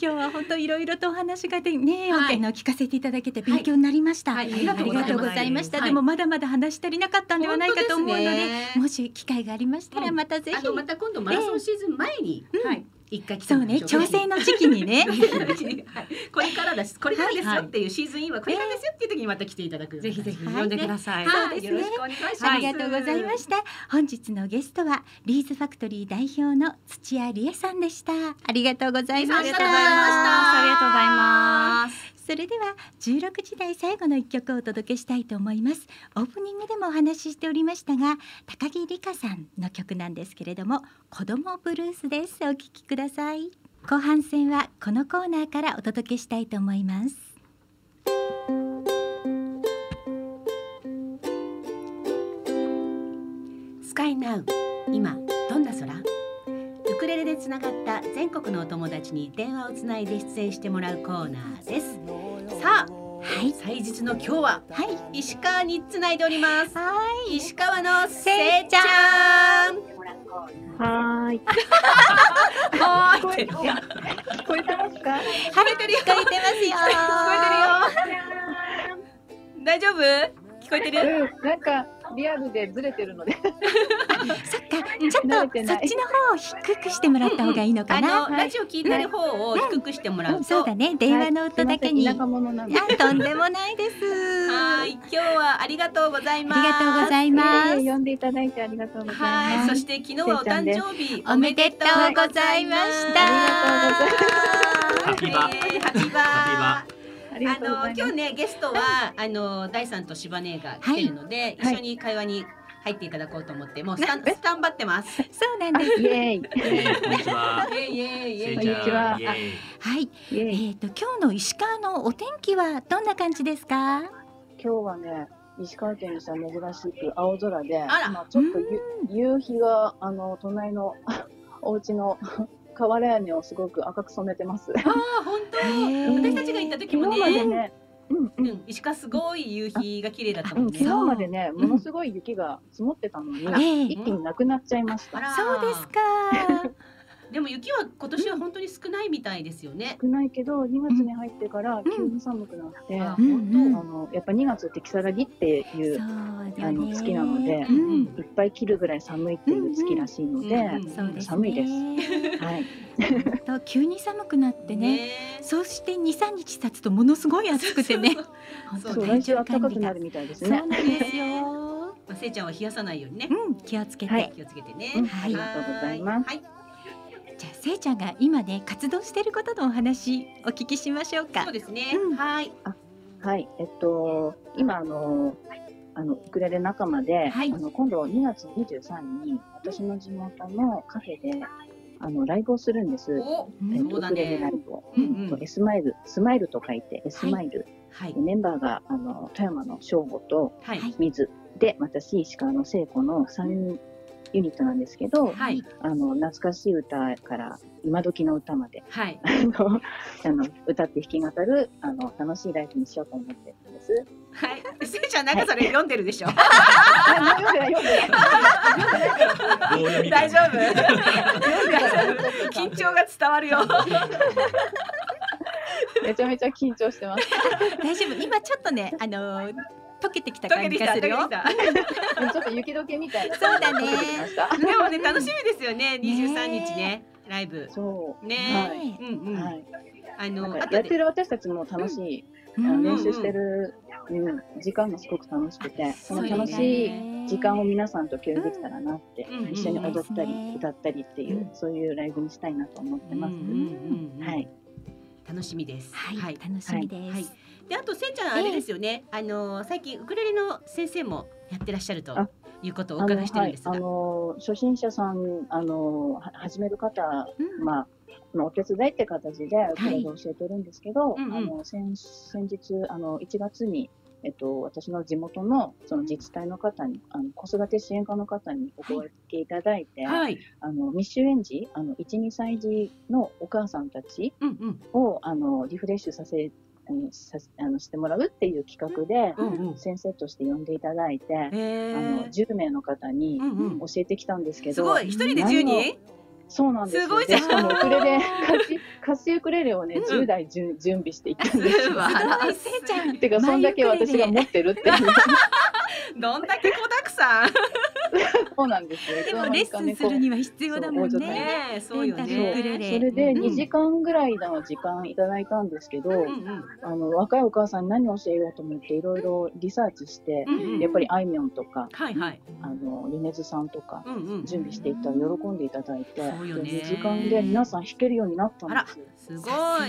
今日は本当いろいろとお話がでね、はい。あの聞かせていただけて勉強になりました。はい。ありがとうございました。はいでもまだまだ話し足りなかったんではない。かと思うので、もし機会がありましたらうんまたぜひ。また今度マラソンシーズン前にはい一回来てそうね、調整の時期にね。はい。これからだし、これからですはい。よっていうシーズンインはこれからですよっていう時にまた来ていただくぜひぜひ。はい呼んでください、はい、そうですね。よろしくお願いします。ありがとうございました。本日のゲストはリーズファクトリー代表の土屋理恵さんでした。ありがとうございました。ありがとうございました。ありがとうございますそれでは16時台最後の一曲をお届けしたいと思います。オープニングでもお話ししておりましたが高木理香さんの曲なんですけれども子供ブルースです。お聴きください。後半戦はこのコーナーからお届けしたいと思います。スカイナウ今。クレレでつながった全国のお友達に電話をつないで出演してもらうコーナーですさあはい祭日の今日ははい石川につないでおりますはい石川のせいちゃんはーい。はーい聞こえてますか？はい、聞こえてますよ。聞こえてるよ。大丈夫？聞こえてる？うん、なんかリアルでずれてるので。そっか、ちょっとそっちの方を低くしてもらった方がいいのかあな。のラジオ聞いてる方を低くしてもらうと。そうだね、電話の音だけに。あ、とんでもないです。はい、今日はありがとうございます。ありがとうございます。呼んでいただいてありがとうございます。はい、そして昨日はお誕生日おめでとうございました。ハッピーバーねハッピーバー。ありがあの。今日ねゲストはあの大さんと柴姉が来てるので、はい一緒に会話に入っていただこうと思ってもうスタンスタンバってます。そうなんです。イエーイ。こんにちは。イエイイエイイこんにちははい、え。っ、と今日の石川のお天気はどんな感じですか？今日はね、石川県にしては珍しく青空で、あら今ちょっとゆ夕日があの隣の お家の瓦屋根をすごく赤く染めてます。ああ本当？私たちが行った時もね。ね、うんううん。ん、石川すごい夕日が綺麗だったうん、もんね。昨日までね、ものすごい雪が積もってたのに、一気になくなっちゃいました。あらそうですか。でも雪は今年は本当に少ないみたいですよね。少ないけど、2月に入ってから急に寒くなって、ああうんうんのやっぱ2月って如月っていうあ。の月なのでう、ん、いっぱい切るぐらい寒いっていう月らしいので。寒いですはい。と急に寒くなってね。ねそして二三日経つとものすごい暑くてね。本当そう、体来週調管理が暖かくなる。みたいですそうねなん。ですよ。まあ、せいちゃんは冷やさないようにね。うん、気をつけて。はい気をつけてね。うんはいありがとうございます。はい。じゃあせいちゃんが今ね活動していることのお話お聞きしましょうかそう。ですね。うんはい。はい、えっと、今、あの、あの、ウクレレ仲間で、はいあの、今度2月23日に、私の地元のカフェで、あの、ライブをするんです。えっと、ウクレレラねイ。ブを。うんうんスマイル、スマイルと書いて、エスマイル。はい。メンバーが、あの、富山の正吾とはい。はい水で、私、石川の聖子の3ユニットなんですけど、はい。あの、懐かしい歌から、今時の歌まで、はい。あの、歌って弾き語る、あの、楽しいライブにしようと思ってるんです。はい。せいちゃんなんかそれ読んでるでしょ？大丈夫？緊張が伝わるよ。めちゃめちゃ緊張してます。大丈夫。今ちょっとねあのー溶けてきた感じがするよ。ちょっと雪解けみたいな。そうだね。でもね楽しみですよね。二十三日ねライブ。そう。ねはい。うんうん。はい。あのやってる私たちも楽しい、練習してる、うん、時間がすごく楽しくて、その楽しい時間を皆さんと共有できたらなって、うん一緒に踊ったり、歌ったりっていう、うんそういうライブにしたいなと思ってます。はい。楽しみです。はい、楽しみです。はいであとせいちゃんあれですよね。あの最近ウクレレの先生もやってらっしゃるとあいうことをお伺いしてるんですが。あの、はい、初心者さん、あの、は始める方、うんまあ、まあお手伝いって形でウクレレを教えてるんですけど、うんうんあの先先日あの1月に、えっと、私の地元のその自治体の方にあの子育て支援課の方にお声掛けいただいて、はい。あの未就園児あの12歳児のお母さんたちうんうんをあのリフレッシュさせあのさあのしてもらうっていう企画で、うんうん。先生として呼んでいただいて、へあのえ。10名の方にうんうん教えてきたんですけど、すごい一人で十人？そうなんですよ。すごいじゃんでしかもウクレレ、歌詞歌詞ウクレレをね、うん10台じゅ準備していったんですよ。素晴らしいせいちゃん。てか、そんだけ私が持ってるっていう。どんだけ子だくさん。そうなんですよ。でもレッスンするには必要だもんね。そうよね。レそれでうん2時間ぐらいの時間いただいたんですけど、うんうんあの若いお母さんに何を教えようと思っていろいろリサーチして、うんうん。やっぱりあいみょんとか、はいはい。あの米津さんとかうんうん。準備していったら喜んでいただいて、そうよね2時間で皆さん弾けるようになったんですよ。すごい。さ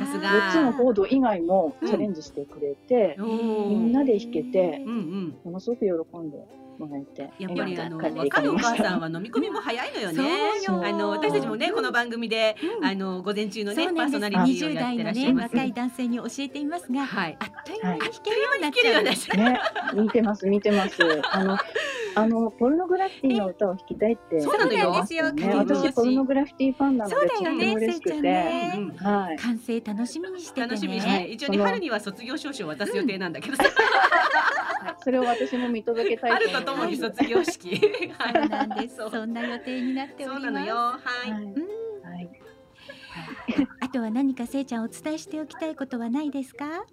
さすが。4つのコード以外もチャレンジしてくれて、みんなで弾けてう、んうん。ものすごく喜んでもらえて、やっぱりあの若いお母さんはは飲み込みも早いのよね。そうよ。あの私たちもねこの番組でうん。あの午前中のね。パーソナリティを20やってら代のねっしゃいます。若い男性に教えていますが、はい。あっという間に弾けるようになっちゃう。ね、見てます見てます。あの あのポルノグラフィティの歌を弾きたいって。そうなんですよ。私ポルノグラフィティファンなのでそうとってだよねも嬉しくて、はい。完成楽しみにしててね。楽しみにして、はい。一応ねその春には卒業証書を渡す予定なんだけどさ、はい。それを私も見届けたい春とともに卒業式。はそうなんです。そんな予定になっております。そうなのよ。はい。はい。うんはい。あとは何かせいちゃんお伝えしておきたいことはないですか？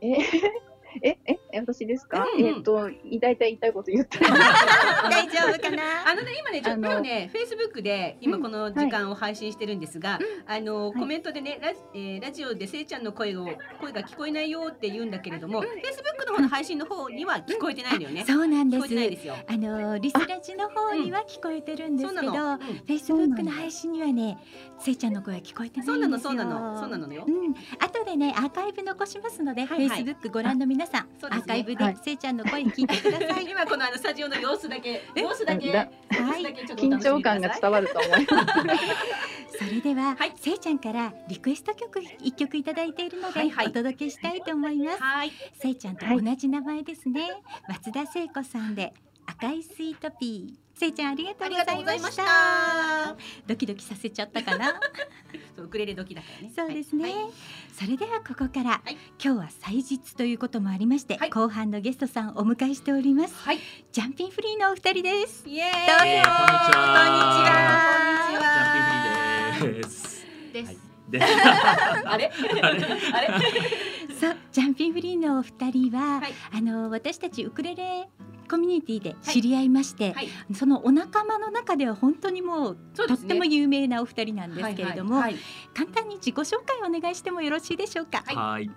ええええ私ですか、うん。うんえっ、と大体言いたいこと言った。大丈夫かな？あのね今ねちょっあのとねフェイスブックで今この時間を配信してるんですが、あの、い。コメントでねラジ,、えーラジオでせいちゃんの声を声が聞こえないよって言うんだけれども、フェイスブックの方の配信の方には聞こえてないのよね。そうなんで聞こえてないすですよ。あのリスラジの方には聞こえてるんですけど、フェイスブックの配信にはねせいちゃんの声は聞こえてないそうんなのですよ。そうなのそうなの。よ。う。ん、後でねアーカイブ残しますので、はいはい。フェイスブックご覧の皆さん、ねアーカイブではいせいちゃんの声聞いてください。今このあのスタジオの様子だけ様子だけだ？様子だけちょっとお緊張感が伝わると思います。それでは、はいせいちゃんからリクエスト曲一曲いただいているので、はいはいお届けしたいと思います。はい。せいちゃんと同じ名前ですね。松田聖子さんで赤いスイートピー。せいちゃんありがとあうございましたた。。ドキドキさせちゃったかな？そうウクレレ時だからね。そうですね、はいそれではここから、はい今日は祭日ということもありまして、はい後半のゲストさんをお迎えしておりますはい。ジャンピンフリーのお二人ですイエーイ。どうぞえーこんにちはこんにちジは。ャンピンフリーです。です、はいで、あれ？あれ？そうジャンピンフリーのお二人は、はいあの私たちウクレレコミュニティで知り合いまして、はい。そのお仲間の中では本当にもうねとっても有名なお二人なんですけれども、はいはい簡単に自己紹介お願いしてもよろしいでしょうか？はいはい。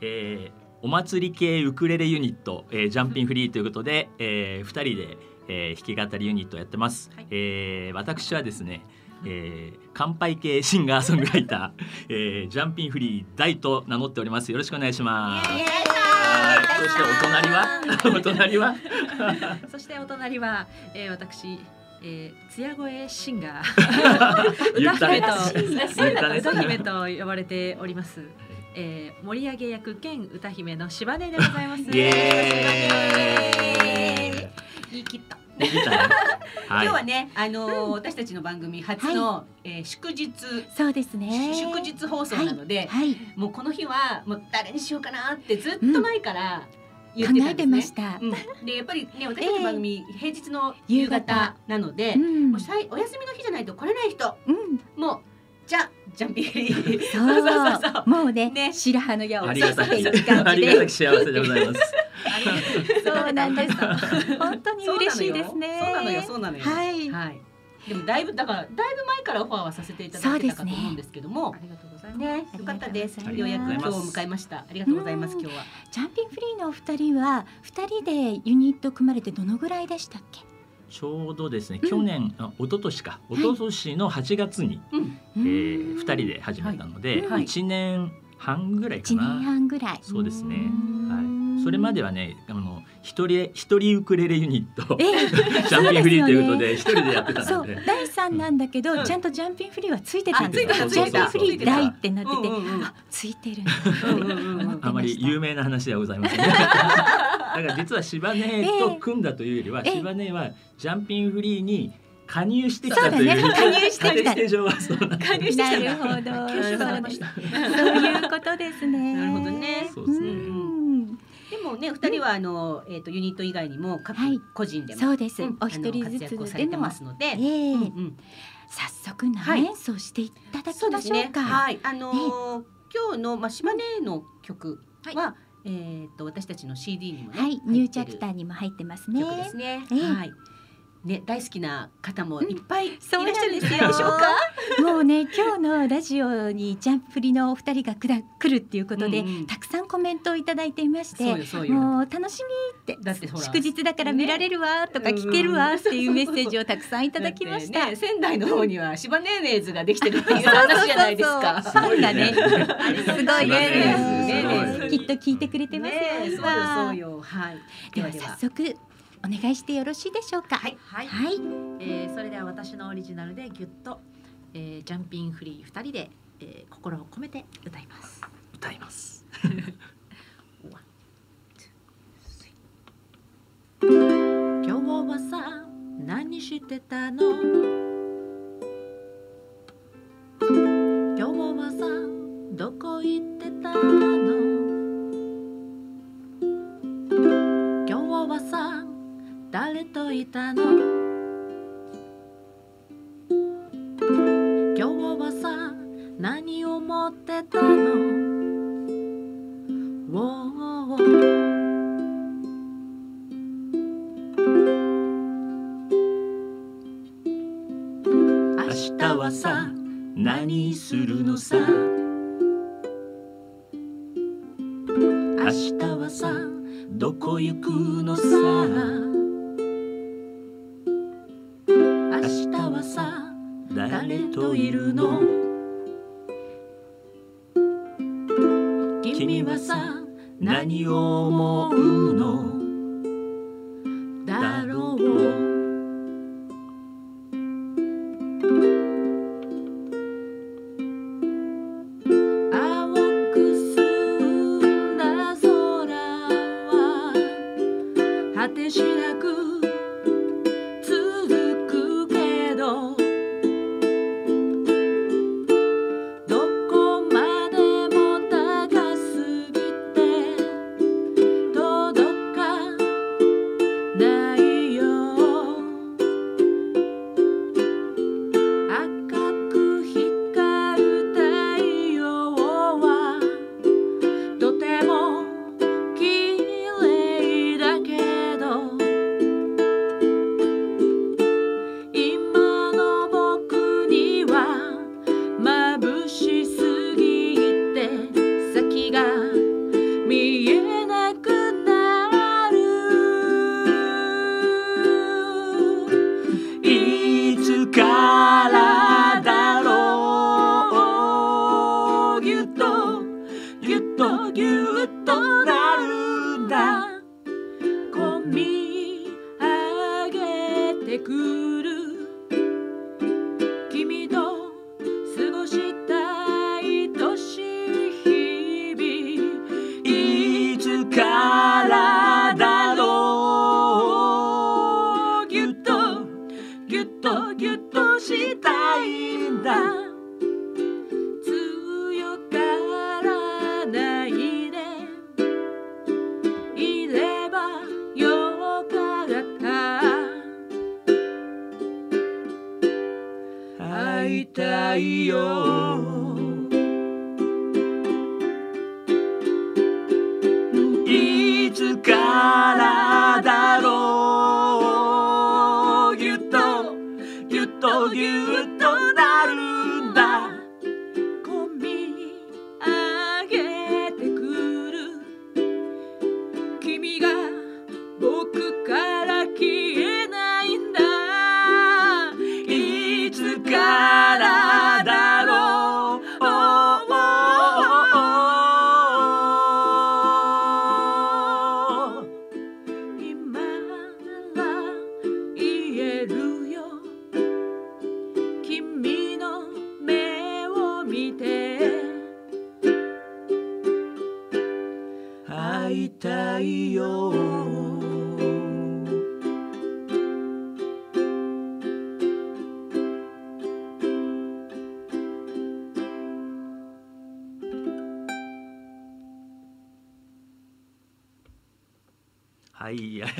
えーお祭り系ウクレレユニット、えー、ジャンピンフリーということで、えー、二人で、えー、弾き語りユニットをやってます。はいえー私はですね、えー、乾杯系シンガーソングライター、えー、ジャンピンフリー大と名乗っております。よろしくお願いします。そしてお隣は？お隣は？そしてお隣は、えー、私、えー、艶声シンガー。歌姫と歌姫と呼ばれております、えー、盛り上げ役兼歌姫の柴根でございます。言い切ったできたね。は今日はね、あのー私たちの番組初の、えー祝日、そうですね。祝日放送なので、はい、もうこの日はもう誰にしようかなってずっと前から言ってたんですね。考えてました。うん、でやっぱりね私たちの番組、平日の夕夕方。方なので、うん。もうさいお休みの日じゃないと来れない人うん、もうじゃあジャンピーそうそうそうそう。もうねね。白羽の矢を。ありがた刺きしてい幸せでございます。そうなんです。本当に嬉しいですね。そうなのよ。そうなのよ。はい。はい。でもだいぶだからだいぶ前からオファーはさせていただいてたかと思うんですけども。あ。りがとうございます、ね、よかったです。ようやく今日を迎えました。ありがとうございます。うん今日は。ジャンピンフリーのお二人は二人でユニット組まれてどのぐらいでしたっけ？ちょうどですね、うん。去年、あ一昨年か、い。一昨年の8月に、うん。えー、2人で始めたので、はい。1年半ぐらいか一年な。半ぐらい。そうですね。うん。はい。それまではね、あの一人一人ウクレレユニット、ええ。ジャンピンフリーということで一人でやってたそう。ので、第三なんだけど、うん。ちゃんとジャンピンフリーはついてたんですあついてたジャンピンフリー大ってなってて、あついてるあまり有名な話ではございません。だから実は柴根と組んだというよりは、ええ。柴根はジャンピンフリーに加入してきそうだたというね加入してきた。加入してきた。なるほど。吸収されました。そういうことですね。なるほどね。そうですね。ん。でもね、二人はあのえっとユニット以外にも各はい。個人でもそうです、うんお一人ずつ活躍をさでもれてますのえで。えうんうん。早速生演奏していただき。ましょうか。はい、あのー今日のまあ島根の曲は、えっと私たちの CD にもね、はい、ニューチャプターにも入ってますね。曲ですね。ええはい。ね、大好きな方もいっぱいいらっしゃるんでしょうか？もうね今日のラジオにジャンプリのお二人がくだ来るっていうことで、うんうんたくさんコメントをいただいていまして。もう楽しみってだって祝日だから見られるわとか聞けるわっていうメッセージをたくさんいただきました。ね、仙台の方には芝ネーネーズができてるっていう 話じゃないですか。そうそうそうファンがねすごいねきっと聞いてくれてますよ。ねそうよそうよ。はい。では早速お願いしてよろしいでしょうか？はいはい、はい。えー、それでは私のオリジナルでギュッと、えー、ジャンピンフリー二人で、えー、心を込めて歌います歌います。今日はさ何してたの？誰といたの？今日はさ何思思ってたの？おー。明日はさ何するのさ？明日はさどこ行くのさ？誰といるの？君はさ何を思うの？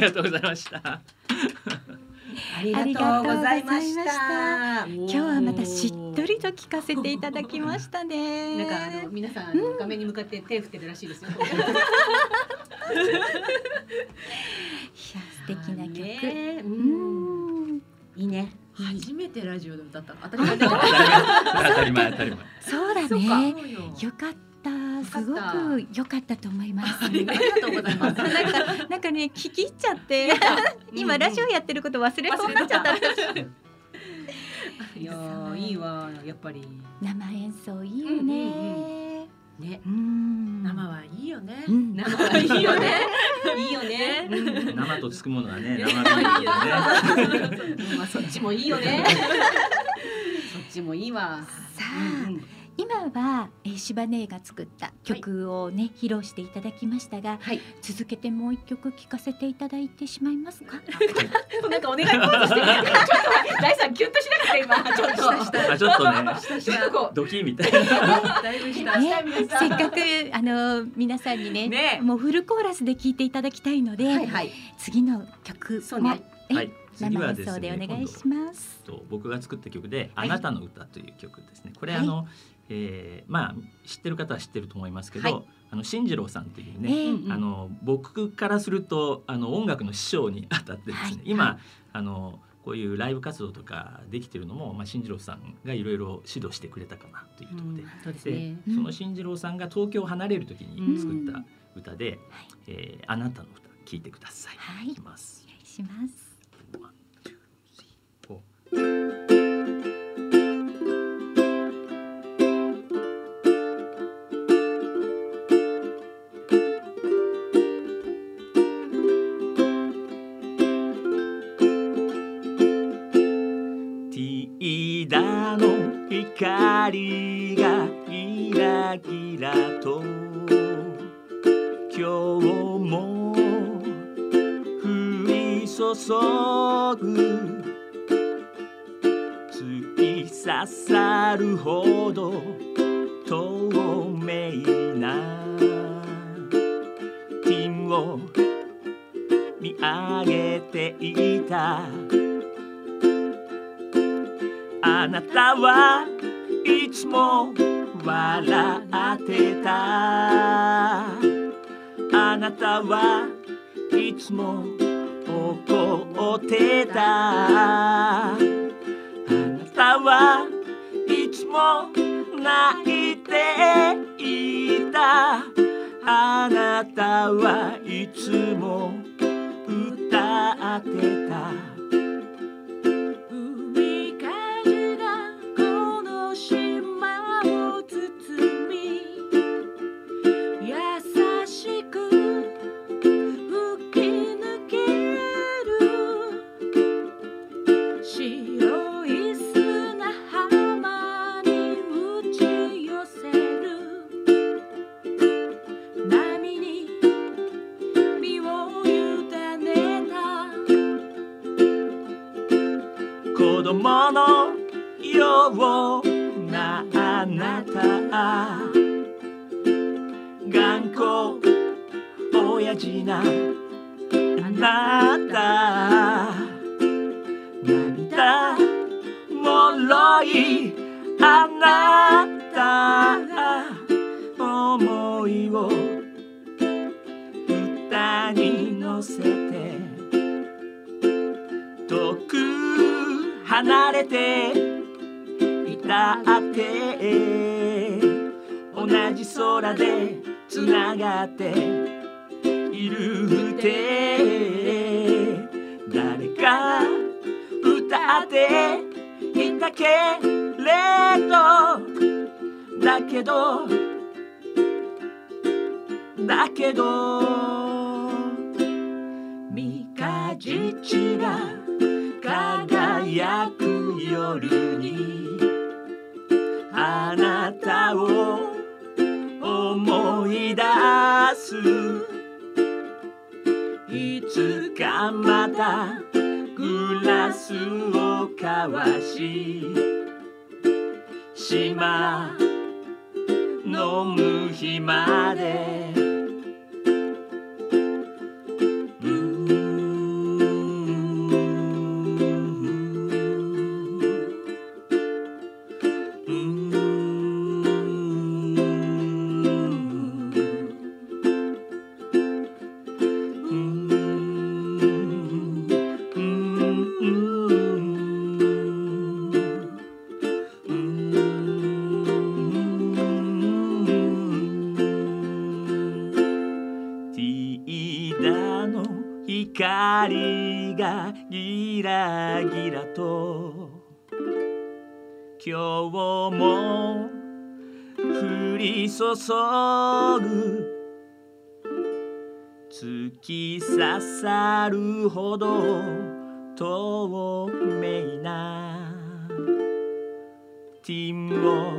がとうございました。ありがとうございました。今日はまたしっとりと聞かせていただきましたね。なんかあの皆さんあの画面に向かって手振ってるらしいですよ。いや素敵な曲。ねううんんいいね。初めてラジオで歌ったの当たり前当だたり前当たり前。そうだそうかね。そうよよかった。すごく良かったと思います。ありがとうございますなんかなんかね聞き入っちゃって 今ラジオやってること忘れそうになっちゃった。いやーいいわやっぱり生演奏いいよね。ね。うん。生はいいよねうん生はいいよね。いいよね。うん生とつくものはね、生身いいよね。まあそっちもいいよね。そっちもいいわ。さあうんうん今は、えー、柴姉が作った曲をね、披露していただきましたが、はい。続けてもう一曲聴かせていただいてしまいますか？なんかお願いポーズして。ちょっと大さんキュンとしなかった今。ちょっと。したあ、ちょっとね、したちょっとこドキみたいな。だいぶねせっかくあの皆さんにねねもうフルコーラスで聴いていただきたいので、う。はいはい。次の曲も、そうね。えはい、次生はです演奏でおね。願いします。と僕が作った曲で「はいあなたの歌」という曲ですね。これはいあの、えーまあ知ってる方は知ってると思いますけど、はい。あの進次郎さんっていうえね、ーあの僕からするとあの音楽の師匠にあたってですね、はい。今、あのこういうライブ活動とかできてるのも、まあ、進次郎さんがいろいろ指導してくれたかなというところで、そうですでね。うん。その進次郎さんが東京を離れる時に作った歌で「えーあなたの歌」聞いてください。はい。いきます。お願いします。はいつも怒ってた。あなたはいつも泣いていた。あなたはいつも歌ってた。今日も降り注ぐ。突き刺さるほど透明な。天を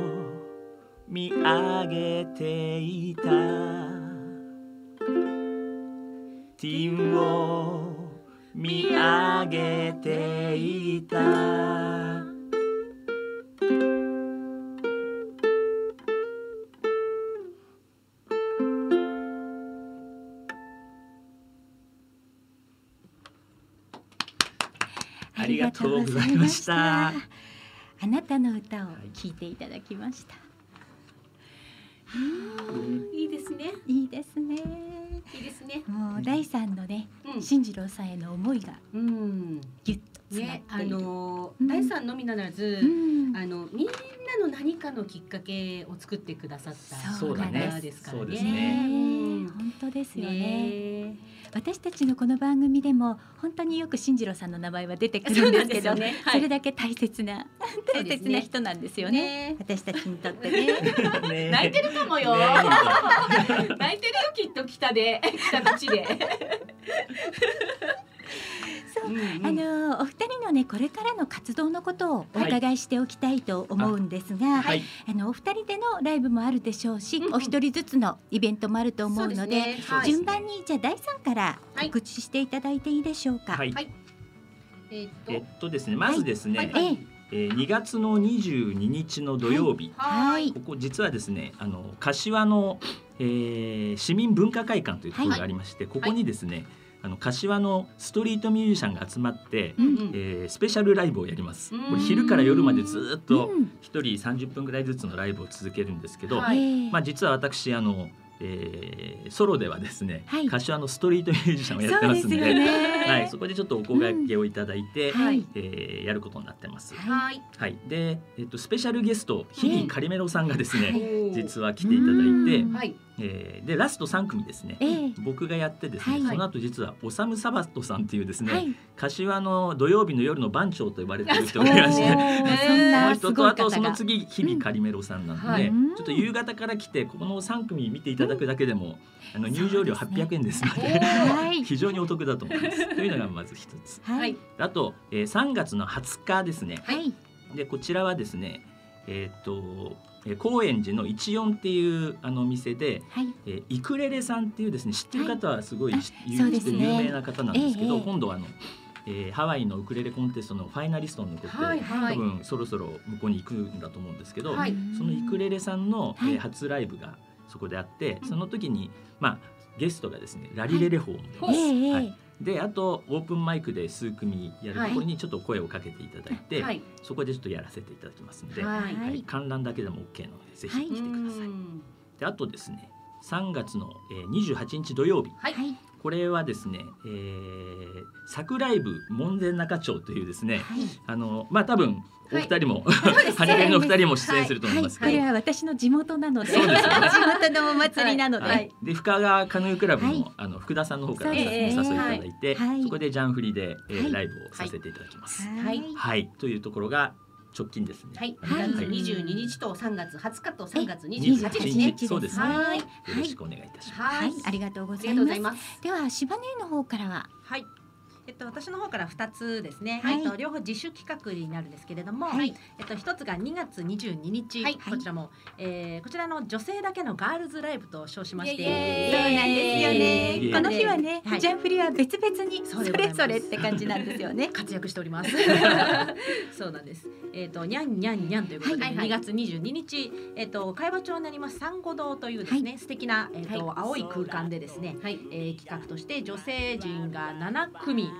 見上げていた。天を見上げていた。がとうございましたありがとうございましたあなたの歌を聞いていただきました。いいですね。いいですね。いいですね。もう第三のね、うん進次郎さんへの思いがうん。ぎゅっと詰まね、あっている。のうん第三のみならず、うんあのみんなの何かのきっかけを作ってくださったそうですからね。そうですねうん本当ですよね。ね私たちのこの番組でも本当によく進次郎さんの名前は出てくそうなんですけど、ですよね。はいそれだけ大切な大切な人なんですよね。ね私たちにとってね。ね泣いてるかもよ。ね泣いてるよきっと北で北の地で。そう。うんうん。あのお二人のねこれからの活動のことをお伺いしておきたいと思うんですが、はい。あのお二人でのライブもあるでしょうし、うんうん。お一人ずつのイベントもあると思うのでね。はい。順番にじゃあ第三からはい。告知していただいていいでしょうか？はい。はい。えっと。えっとですねまずですね、はい。えええー2月の22日の土曜日、はい。ここ実はですねあの柏の、えー市民文化会館というところがありまして、ここにですね、あの柏のストリートミュージシャンが集まって、うんうん。えースペシャルライブをやります。うん。これ昼から夜までずっとうん。一人30分ぐらいずつのライブを続けるんですけど、まあ実は私あの、えーソロではですね、はい。柏のストリートミュージシャンをやってますんで、ですよね。はい、そこでちょっとお声掛けをいただいて、はい。えーやることになってます。はい。はい、で、えっと、スペシャルゲスト日々カリメロさんがですね、はい実は来ていただいてうん、はい。えーでラスト3組ですね、ええ僕がやってですね、はいその後実はおさむサバットさんっていうですね、はい。柏の土曜日の夜の番長と呼ばれてる人がいらっしゃる。おーその人とあと。その次日々カリメロさんなんで、はいちょっと夕方から来てこの3組見ていただくだけでも、あの入場料そうですね800円ですのではい。非常にお得だと思います。というのがまず一つ。ははいい。あと、えー、3月の20日ですね。はい。でこちらはですねえーっとえー高円寺の一四っていうあのお店で、はい。えー、イクレレさんっていうですね知ってる方はすごい、はい。ね。有名な方なんですけど、ええ今度はあの、えーハワイのウクレレコンテストのファイナリストに残って、はいはい。多分そろそろ向こうに行くんだと思うんですけど、はい。そのイクレレさんの、はい。えー初ライブがそこであって、その時にまあゲストがですねラリレレホームです、はいであとオープンマイクで数組やるはいところにちょっと声をかけていただいて、はい。そこでちょっとやらせていただきますので、はいはい観覧だけでも OK なのでぜひ来てください。うんであとですね3月の、えー、28日土曜日はい。はい。これはですね、えー、桜井部門前仲町というですねはい。あのまあ多分お二人も、です。ハニレの二人も出演すると思いますこれは私の地元なので、そうですよね。地元のお祭りなので、はい、で深川カヌークラブの,、はい。あの福田さんの方からお誘いいですね。ただいて、はい。そこでジャンフリで、ライブをさせていただきます。はい。はい、というところが直近ですね。はい。はい。2月22日と3月20日と3月28 28日日ね。そうですね。はい。よろしくお願いいたします。ははい。い。、ありがとうごあざいます。りがとうござい。ます。では柴根の方からは、はい。えっと私の方から二つですね。はい。えっと両方自主企画になるんですけれども、はい。えっと一つが2月22日、はい。こちらも、えー、こちらの女性だけのガールズライブと称しまして、そうなんですよね。この日はね、はい。ジャンフリは別々にそれぞれって感じなんですよね。活躍しております。そうなんです。えっ、とにゃんにゃんにゃんということで、はい。はい。2月22日、えっ、と会話町になります。珊瑚堂というですね、素敵なえっ、と、はい。青い空間でですね、はい。えー、企画として女性陣が7組、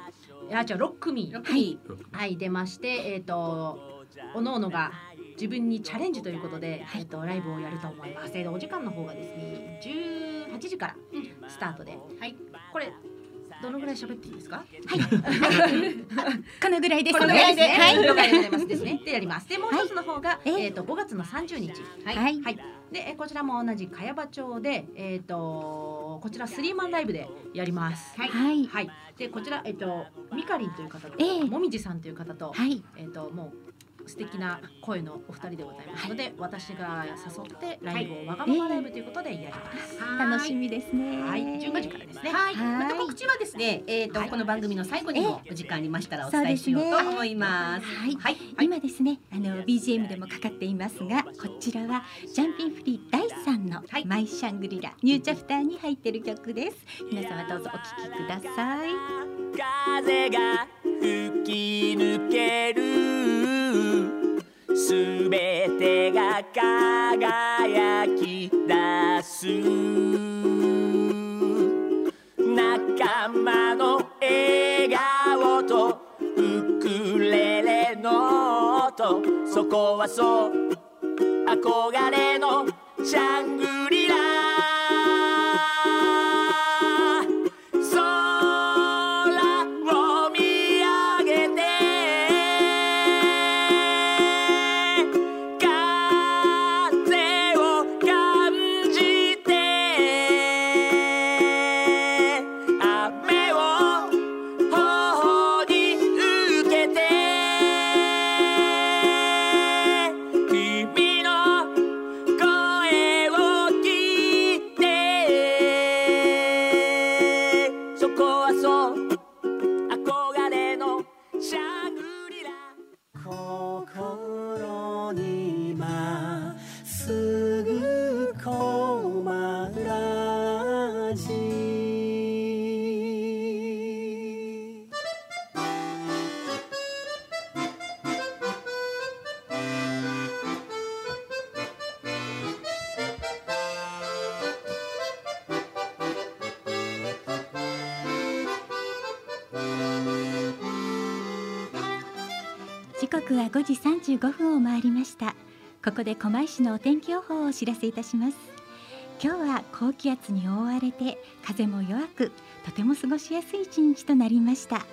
あじゃあ6組6組。はい出まして、えっ、とおのおのが自分にチャレンジということで、えっ、とライブをやると思います。でお時間の方がですね、18時からスタートで、はい。これどのぐらい喋っていいですか？このぐらいですね。このぐらいで、はい。了解でございますですね。でやります。でもう一つの方が、ええっ、と5月の30日。はいはい。でえこちらも同じ茅場町で、えっ、とこちらスリーマンライブでやります。はいはい。はい。でこちらえっ、とミカリンという方と、ええもみじさんという方と、はい。えっ、ともう素敵な声のお二人でございますので、私が誘ってライブをわがままライブということでやります。楽しみですね。はい、15時からですね。はい、はい。また告知はですね、えっ、と、はい。この番組の最後にもお時間ありましたらお伝えしようと思います。はい。はい、今ですねあの BGM でもかかっていますがこちらはジャンピンフリー第3のはい。マイシャングリラニューチャプターに入っている曲です。皆様どうぞお聴きください。風が吹き抜けるすべてが輝き出す。仲間の笑顔とウクレレの音。そこはそう。憧れのシャングリラ。狛江市のお天気予報をお知らせいたします。今日は高気圧に覆われて風も弱くとても過ごしやすい一日となりました。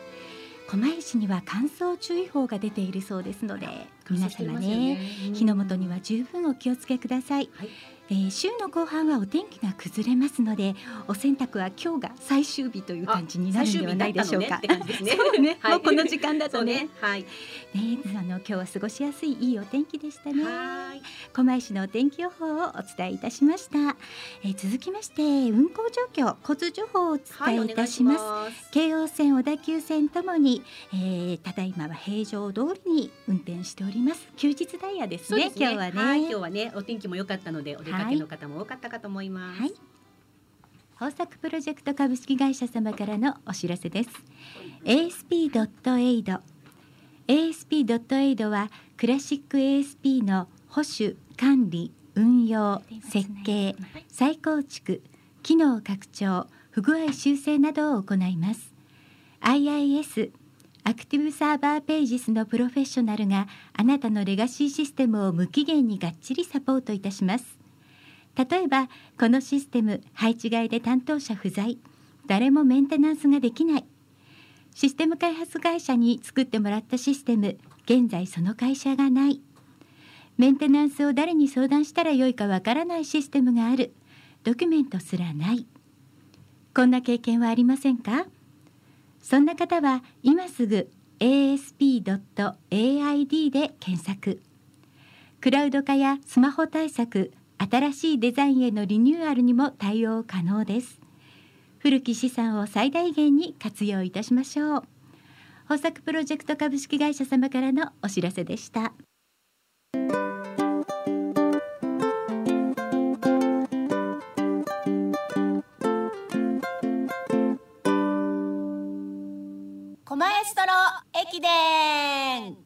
狛江市には乾燥注意報が出ているそうですので皆様ね火の元には十分お気をつけください、はいえー週の後半はお天気が崩れますのでお洗濯は今日が最終日という感じになるんではないでしょうか。最終日だったのねって感じですね もうこの時間だそうとね。ねはい。ねあの今日は過ごしやすいいいお天気でしたね。はい。狛江市のお天気予報をお伝えいたしました、えー続きまして運行状況交通情報をおはい伝えいたします,、す。京王線小田急線ともに、えーただいまは平常通りに運転しております。休日ダイヤですねすね。今日はね、はい、今日はねお天気も良かったのでお出かけの方も多かったかと思います。はい。豊作プロジェクト株式会社様からのお知らせです。ASP.AID ASP.AID はクラシック ASP の保守管理運用設計再構築機能拡張不具合修正などを行います。IIS アクティブサーバーページスのプロフェッショナルがあなたのレガシーシステムを無期限にがっちりサポートいたします例えばこのシステム配置外で担当者不在。誰もメンテナンスができない。システム開発会社に作ってもらったシステム現在その会社がない。メンテナンスを誰に相談したらよいかわからないシステムがある。ドキュメントすらない。こんな経験はありませんか？そんな方は今すぐ asp.aid で検索。クラウド化やスマホ対策新しいデザインへのリニューアルにも対応可能です。古き資産を最大限に活用いたしましょう。豊作プロジェクト株式会社様からのお知らせでした。コマエストロ駅伝。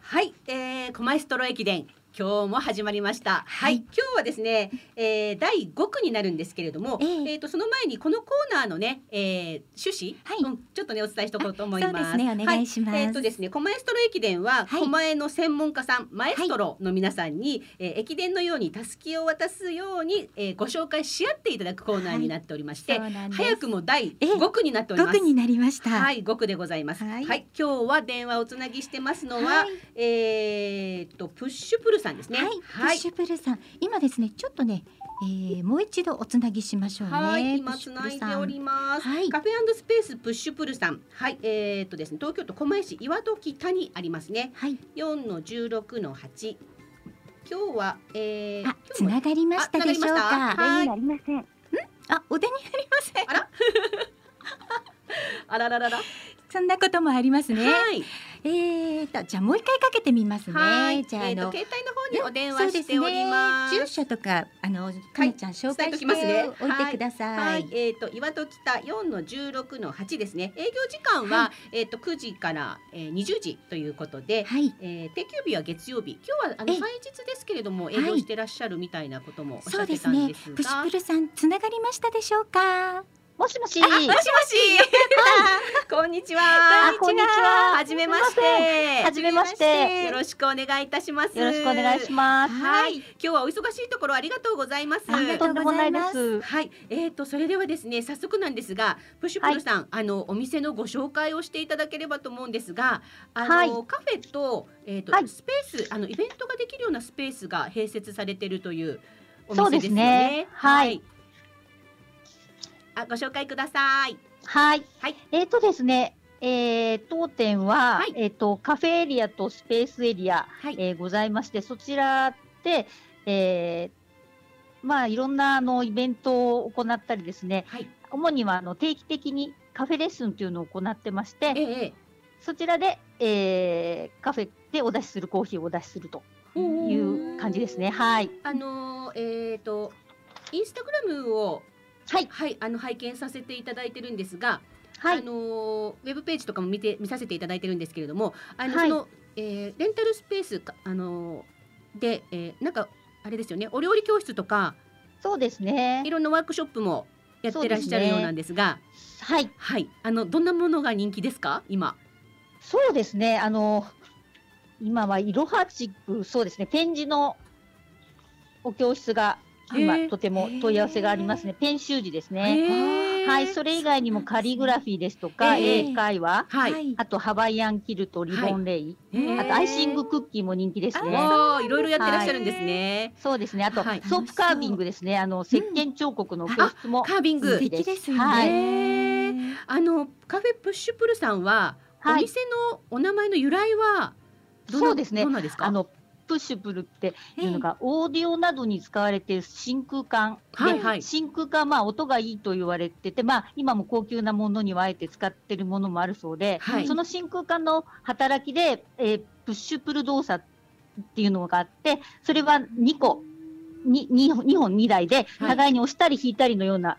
はい、えー、コマエストロ駅伝今日も始まりました。はい、今日はですね、えー、第5区になるんですけれども、えーとその前にこのコーナーのね、えー、趣旨、うんちょっとねお伝えしておこうと思います。あそうですねお願いします。はえっ、とですね、狛江ストロ駅伝は、狛江の専門家さん、マエストロの皆さんに、えー駅伝のようにタスキを渡すように、えー、ご紹介し合っていただくコーナーになっておりまして、早くも第5区になっております。5区になりました。はい、5区でございます。はい、今日は電話をつなぎしてますのは、えーっとプッシュプルさんですね。はい、プッシュプルさん今ですねちょっとね、えー、もう一度おつなぎしましょうねはい、今つないでおります。はいカフェスペースプッシュプルさん。はい、えーっとですね、東京都狛江市岩戸北にありますね。はい。4の16の8。今日は、えー、あ、つながりましたでしょうか。はい。ありません。んあ、お出になりません。あら？あらららら。そんなこともありますね。はい。えーと、じゃあもう一回かけてみますね。はいじゃあ、えーとあの、携帯の方にお電話しておりますすね、住所とか、あの、かなちゃん紹介しておいてください。はい、えっ、と岩戸北4の16の8ですね。営業時間は、えっ、と9時から、えー、20時ということで、はい、えー、定休日は月曜日。今日はあのえ祭日ですけれども営業してらっしゃるみたいなこともおっしゃってたんですが、。プシュプルさん、つながりましたでしょうか？ももしもし。もしもし。こんにちは。あこんにちははじめまして。んはじめましてよろしくお願いいたします。よろしくお願いします。はい、今日はお忙しいところありがとうございます。ありがとうございます。はい、えー、とそれではですね早速なんですがプッシュプルさん、あのお店のご紹介をしていただければと思うんですがあの、はいカフェと,、えーとはいスペースあのイベントができるようなスペースが併設されているというおそうですす店でよね。ねはいあご紹介ください。はい。はいえっ、とですね、えー当店は、はいえっ、とカフェエリアとスペースエリア、はいえーございまして、そちらで、えーまあいろんなあのイベントを行ったりですね、はい主にはあの定期的にカフェレッスンというのを行ってまして、ええそちらで、えーカフェでお出しするコーヒーをお出しするという感じですね。はい。あのえっ、とインスタグラムをはい。はいあの拝見させていただいてるんですが、はいあのウェブページとかも見て見させていただいてるんですけれども、あの、はいその、えーレンタルスペースかあので、えーなんかあれですよね、お料理教室とかそうですねい。ろんなワークショップもやってらっしゃるようなんですが、はい。はい、あのどんなものが人気ですか今？そうですね。あの、今はいろは地区、そうですね。ペン字のお教室が今とても問い合わせがありますね。ペン習字ですね。はい。それ以外にもカリグラフィーですとか、えー英会話、はい。あとハワイアンキルト、リボンレイ、あとアイシングクッキーも人気ですね。いろいろやってらっしゃるんですね。そうですね。あと、はいソープカービングですね。あの、石鹸彫刻の教室もカービング素敵ですよね。はい。あのカフェプッシュプルさんは、はいお店のお名前の由来はどんなそうですねどんなですか？あの、プッシュプルっていうのが、オーディオなどに使われている真空管。ではいはい。真空管、まあ、音がいいと言われてて、まあ、今も高級なものにはあえて使ってるものもあるそうで、はい。その真空管の働きで、えープッシュプル動作っていうのがあって、それは2個、に 2, 2本2台で、はい。互いに押したり引いたりのような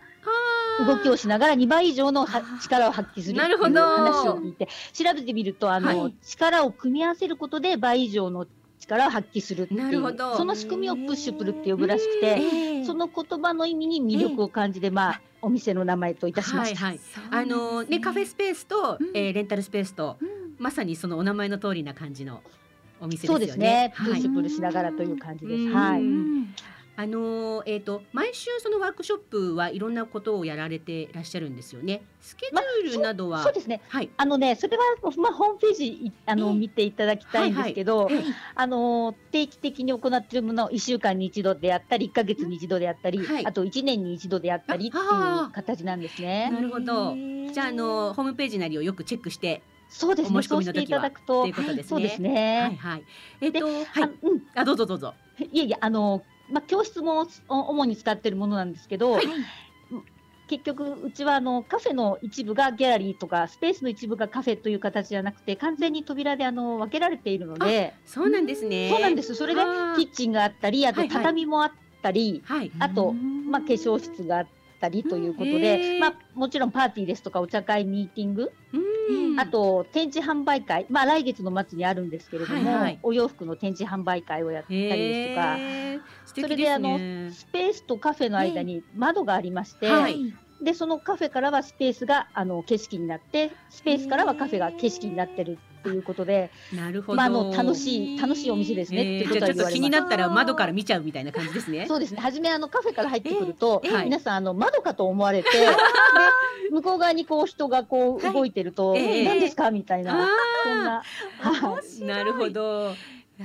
動きをしながら2倍以上のは力を発揮するっていう話を聞いて、調べてみると、あの、はい。力を組み合わせることで倍以上の力を発揮するっていう、なるほどその仕組みをプッシュプルって呼ぶらしくて、ええその言葉の意味に魅力を感じて、まあ、お店の名前といたしました。はいはい。あのねカフェスペースと、うんえーレンタルスペースとうんまさにそのお名前の通りな感じのお店ですそうよね。ですね。プはいッシュプルしながらという感じです。うんはい。うんあのえっ、と毎週そのワークショップはいろんなことをやられてらっしゃるんですよね。スケジュールなどは、そうですね。はい。あのね、それは、まあ、ホームページいあの、ええ見ていただきたいんですけど、はいはいえあの定期的に行っているものを1週間に一度であったり1か月に一度であったり、はいあと1年に一度であったりっていあう形なんですなね。るほど。じゃああのホームページなりをよくチェックしてそうですね。お申し込そうしていただくとという、ことですね。そうですはいね。はい。えっ、とはあい。うん、あどうぞどうぞ。いえいえ、あの、まあ、教室もお主に使っているものなんですけど、はい結局、うちはあのカフェの一部がギャラリーとか、スペースの一部がカフェという形じゃなくて、完全に扉であの分けられているので、そうなんですね。そうなんです。それでキッチンがあったり、あとはいはい畳もあったり、はい。あと、まあ、化粧室があったりということうんまあ、もちろんパーティーですとか、お茶会、ミーティング、うん。あと展示販売会、まあ、来月の末にあるんですけれども、はいはい。お洋服の展示販売会をやったりですとか、へー。素それであのね。スペースとカフェの間に窓がありまして、はい。でそのカフェからはスペースがあの景色になって、スペースからはカフェが景色になってるっていうことで、なるほど。まあ、あの楽しい楽しいお店ですね、っていうことえーじゃあちょっは言われます。と気になったら窓から見ちゃうみたいな感じですね。そうですね。初めあのカフェから入ってくると、ええはい皆さんあの窓かと思われて、で向こう側にこう人がこうはい動いてると、ええ何ですか？みたいな、あそんな、はいーなるほど。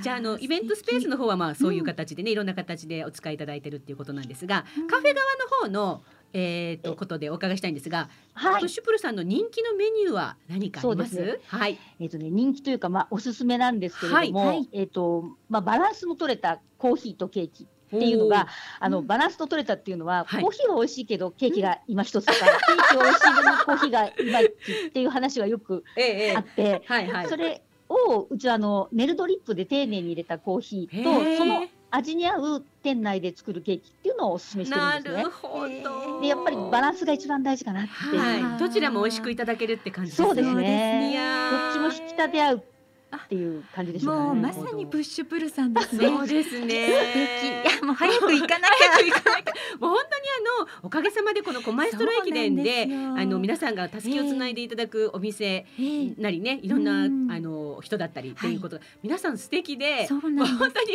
じゃああのイベントスペースの方はまあそういう形でね、いろんな形でお使いいただいてるっていうことなんですが、カフェ側の方のえー、とことでお伺いしたいんですが、はい、プッシュプルさんの人気のメニューは何かあります？そうですねはい。えっ、とね人気というかまあおすすめなんですけれども、はいはいえっ、とまあバランスの取れたコーヒーとケーキ。っていうのが、あの、バランスの取れたっていうのは、はいコーヒーは美味しいけど、ケーキが今一つとか、ケーキは美味しいのにコーヒーがいまいちっていう話がよくええええあって、はいはい。それをうちはあのネルドリップで丁寧に入れたコーヒーとその味に合う店内で作るケーキっていうのをお勧めしてるなんですねる。ほど。でやっぱりバランスが一番大事かなっていう。はい。どちらも美味しくいただけるって感じですね。そうですね。いやーどっちも引き立て合うっていう感じでしょうかね。もうまさにプッシュプルさんですね。そうですね。素敵。いやもう早く行かなきゃ。早く行かなきゃ。もう本当にあのおかげさまでこのコマエストロ駅伝であの皆さんが助けをつないでいただくお店なりね、いろんなあの人だったりっていうこと、皆さん素敵で、そうなんで本当に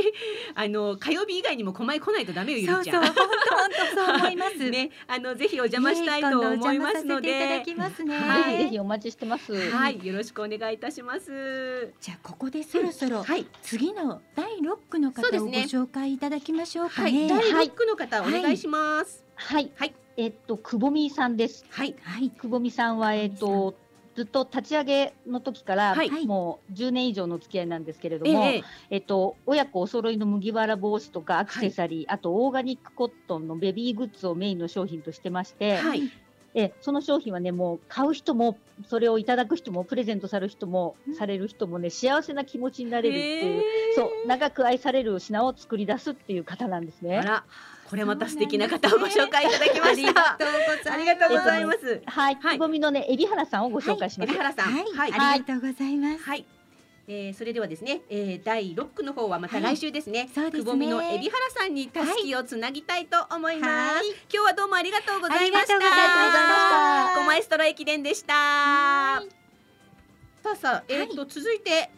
あの火曜日以外にもコマエ来ないとダメよゆりちゃん。そうそう本当本当そう思います。ね、あのぜひお邪魔したいと思いますので、いただきますねはいぜひお待ちしてます。はい、よろしくお願いいたします。じゃあここでそろそろ次の第六区の方をごそうですね紹介いただきましょうかはい、ね。第六区の方、お願いします。はい。はい。えっとくぼみさんです。はい。はい。くぼみさんはえっとずっと立ち上げの時から、はい。もう10年以上の付き合いなんですけれども、えええっと親子お揃いの麦わら帽子とかアクセサリー、あとオーガニックコットンのベビーグッズをメインの商品としてまして、はい。えその商品はねもう買う人もそれをいただく人もプレゼントされる人も、される人もね幸せな気持ちになれるっていう、そう長く愛される品を作り出すっていう方なんですね。これまた素敵な方をご紹介いただきました。ありがとうございます。はい、くぼみのね、海老原さんをご紹介します。海老原さん、はい、ありがとうございます。はい。えー、それではですね、えー、第六区の方はまた来週ですね。そうですねくぼみの海老原さんにたすきをつなぎたいと思います。今日はどうもありがとうございました。ありがとうございましたコマエストロ駅伝でした。さあさあ、えっ、と、続いて。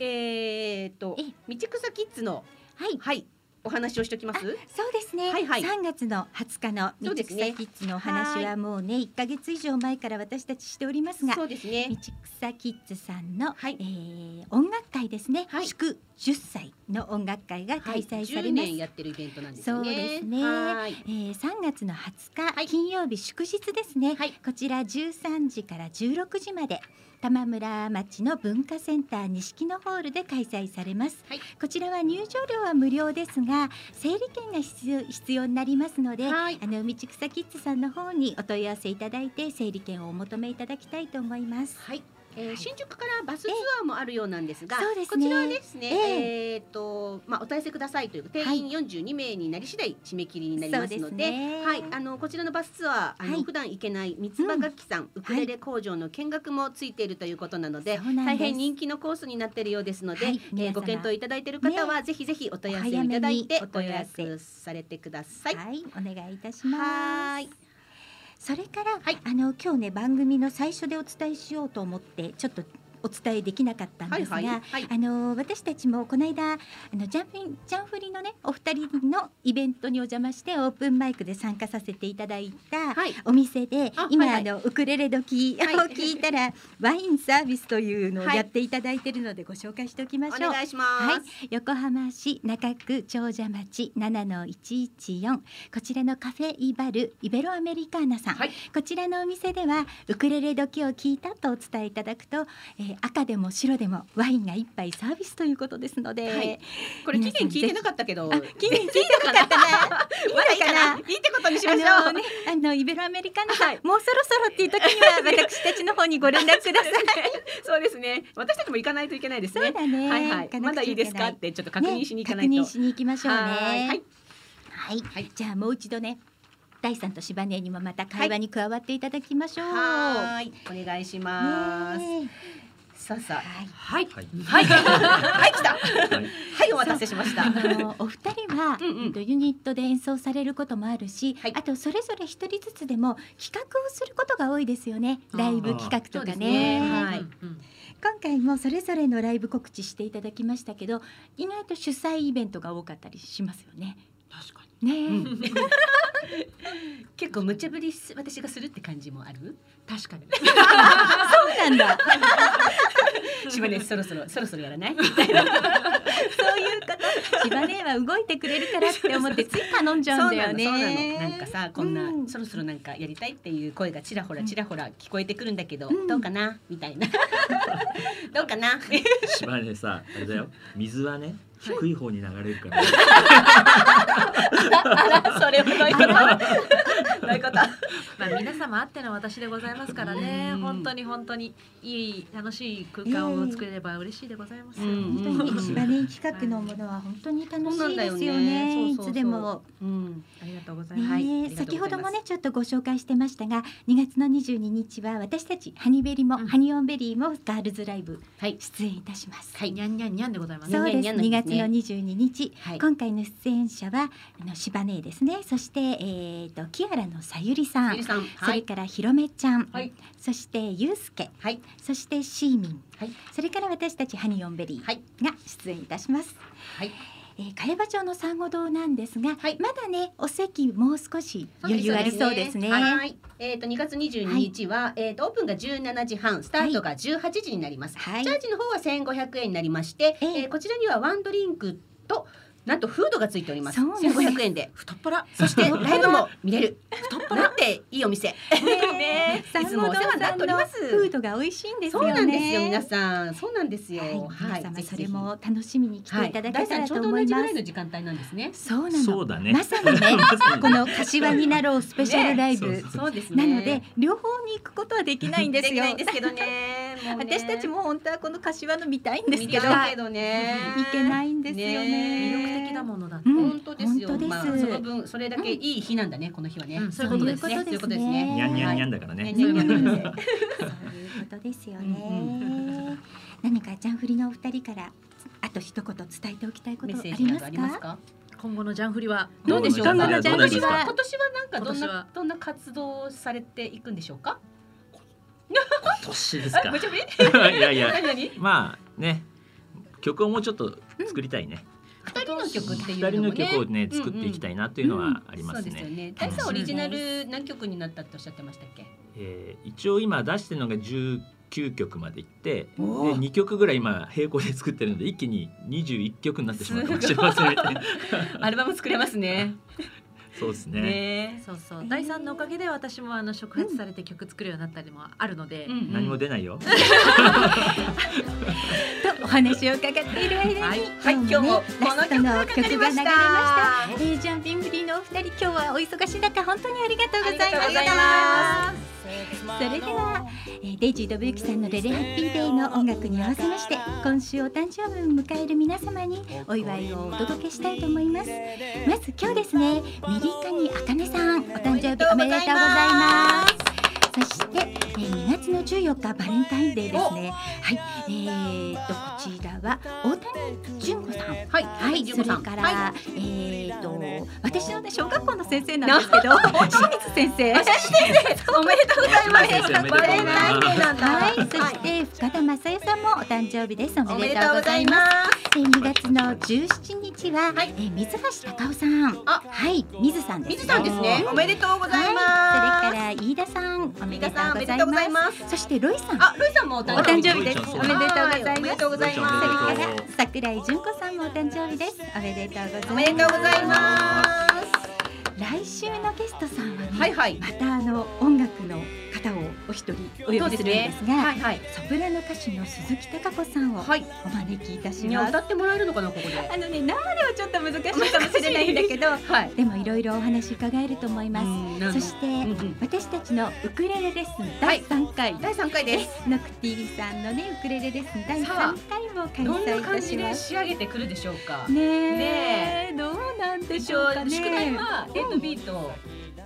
えっ、と、道草キッズの。はい。はい。お話をしておきます？そうですね。はいはい3月の20日の道草キッズのお話はもうね1ヶ月以上前から私たちしておりますが、そうですね道草キッズさんの、えー音楽会ですね。祝10歳の音楽会が開催され10ます。年やってるイベントなんですよそうね。ですね。はいえー、3月の20日、金曜日祝日ですね。こちら13時から16時まで。玉村町の文化センター錦のホールで開催されます、こちらは入場料は無料ですが整理券が必要になりますので、あの道草キッズさんの方にお問い合わせいただいて整理券をお求めいただきたいと思いますはいえー、新宿からバスツアーもあるようなんですが、そうですね。こちらはですね、ええ。ーっとまあお問い合わせくださいという定員42名になり次第締め切りになりますので、ですね。はいあのこちらのバスツアーあの、普段行けない三つ葉楽器さん、ウクレレ工場の見学もついているということなので、そうなんです。大変人気のコースになっているようですので、はい。えーご検討いただいている方は、ぜひぜひお問い合わせいただいてお問い合わせされてください。はい、お願いいたします。それから、あの今日ね番組の最初でお伝えしようと思ってちょっとお伝えできなかったんですが、はいはい。はい。あの私たちもこの間あのジャンフィジャンフリのねお二人のイベントにお邪魔してオープンマイクで参加させていただいたお店で、今、はいはい。あのウクレレ時を聞いたら、ワインサービスというのをやっていただいているのでご紹介しておきましょう。お願いします。はい、横浜市中区長者町7の114こちらのカフェイバルイベロアメリカーナさん、こちらのお店ではウクレレ時を聞いたとお伝えいただくと、えー赤でも白でもワインが一杯サービスということですので、はいこれ期限聞いてなかったけど、期限聞いてなかったな。まだいいかな。いいってことにしましょう。あのね、あのイベロアメリカのさん、もうそろそろっていう時には 私たちの方にご連絡ください。そうですね。私たちも行かないといけないですね。そうだねはいはいまだいいですか？ってちょっと確認しに行かないと。ね確認しに行きましょうね。はいはい、じゃあもう一度ね。大さんと柴根にもまた会話に加わっていただきましょう。はい、お願いします。さあさ。あ、はい、はい、はい、はい、来た。はい、お待たせしました。お二人は、えっとユニットで演奏されることもあるし、あとそれぞれ一人ずつでも企画をすることが多いですよね。ライブ企画とかね。ね。はい。今回もそれぞれのライブ告知していただきましたけど、意外と主催イベントが多かったりしますよね。確かに。ね、結構無茶ぶりす私がするって感じもある？確かに。そうなんだ。柴根そろそろそろそろやらない？そういうこと。柴根は動いてくれるからって思ってつい頼んじゃうんだよね。なんかさこんな、そろそろなんかやりたいっていう声がちらほらちらほら聞こえてくるんだけど、どうかな？みたいなどうかな？島根さあれだよ水はね低い方に流れるから、あらそれはどういうこと？どういうこと？まあ皆様あっての私でございますからね。本当に本当にいい楽しい空間を作れれば嬉しいでございますよ。本当に柴根新企画のものは本当に楽しいですだよねよね。いつでも。うん、ありがとうございます。先ほどもねちょっとご紹介してましたが2月の22日は私たちハニベリも、うんハニオンベリーもガールズライブはい出演いたします。はいにゃんにゃんにゃんでございます。そうです。にゃんに2月のゃんの日22日、はい。今回の出演者はあの柴姉ですね。そしてえっ、とキアラのさゆりさん。そはい、れからひろめちゃん、はい。そしてゆうすけ、はい、そしてシーミン、はい。それから私たちハニオンベリーはい。が出演いたします。はい、えー、茅場町の産後堂なんですが、はい。まだねお席もう少し余裕ありそうですね。はい、えっ、と2月22日は、えっ、とオープンが17時半、スタートが18時になります。はい。チャージの方は1500円になりまして、ええ。えーこちらにはワンドリンクとなんとフードがついております。そうなんです1500円で。太っ腹。そして ライブも見れる。なんていいお店。ねいつもお世話になっておりますフードが美味しいんですそう。なんですよ皆さん。そうなんですよ。はい、皆様それも楽しみに来てはいいただ大さんけたらちょうど同じぐと思います。らいの時間帯なんですね。そうなの。そうだねまさにね、この柏になろうスペシャルライブ。ねそうそうですね。なので両方に行くことはできないんですよ。できないんですけどね。もうね私たちも本当はこの柏の見たいんです見けど、たいけどね。行けないんですよね。魅力的だものだって。うん本当ですよ。まあその分それだけいい日なんだね、この日はね。うんそういうことですねそういうことですね。にゃんにゃんにゃんだ。だからね。そういうことですよね。何かジャンフリのお二人からあと一言伝えておきたいことあメッセージなりますか？どありますか？今後のジャンフリはどうでしょう？か。今後のジャンフリは今年はなんかどんなどんな活動をされていくんでしょうか？今年ですか。いやいや？まあね、曲をもうちょっと作りたいね。二人の曲っていうの二人のもね。曲をね作っていきたいなというのはありますね。大さんオリジナル何曲になったっておっしゃってましたっけ？えー一応今出してるのが19曲までいって、でおー2曲ぐらい今並行で作ってるので一気に21曲になってしまうかもしれません。アルバム作れますね。そうですね。ね。そうそう第三のおかげで私もあの触発されて曲作るようになったりもあるので、うんうん何も出ないよ。と お話を伺っている間に、はい今日もね今日もラストの曲が流れました。えー、ジャンピングリーのお二人今日はお忙しい中本当にありがとうございまありがとうございしたま。それでは、えー、デイジーとブユキさんのレレハッピーデイの音楽に合わせまして今週お誕生日を迎える皆様にお祝いをお届けしたいと思います。まず今日ですねミリカニあかねさんお誕生日おめでとうございます。そして、えー、2月の14日バレンタインデーですね。はいえー、とこちらは大谷純子さんはいはい、それから、はえっ、と私のね小学校の先生なんですけど清水先生 おめでとうございます。先生おめでとうございますバレンタインデーなんだ。はい、そして深田正代さんもお誕生日です。おおめでとうございま。すえー2月の17日は、えー水橋隆夫さん。あはい、水さんです、す。水さんですね。おめでとうございます。はい、それから飯田さん、おめでとう飯田さんおめございでとうございま。ますす。そしてロイさん、あ、ロイさんもお誕生日。です。おめでとうございます。桜井純子さんもお誕生日です。おめでとうございます。来週のゲストさんはね、はいはいまたあの音楽のお一人お呼びするんですが、はいはい。ソプラノ歌手の鈴木貴子さんをはい。お招きいたします。歌ってもらえるのかなここで。あのね生ではちょっと難しいかもしれないんだけど、はい。でもいろいろお話伺えると思います。うんそして、うんうん私たちのウクレレレッスン第3回、第三回です。ノクティーさんのねウクレレレッスン第3さあ回を開催いどんな感たします。じで仕上げてくるでしょうか。ねえねどうなんでしょうかね。宿題はエイトビート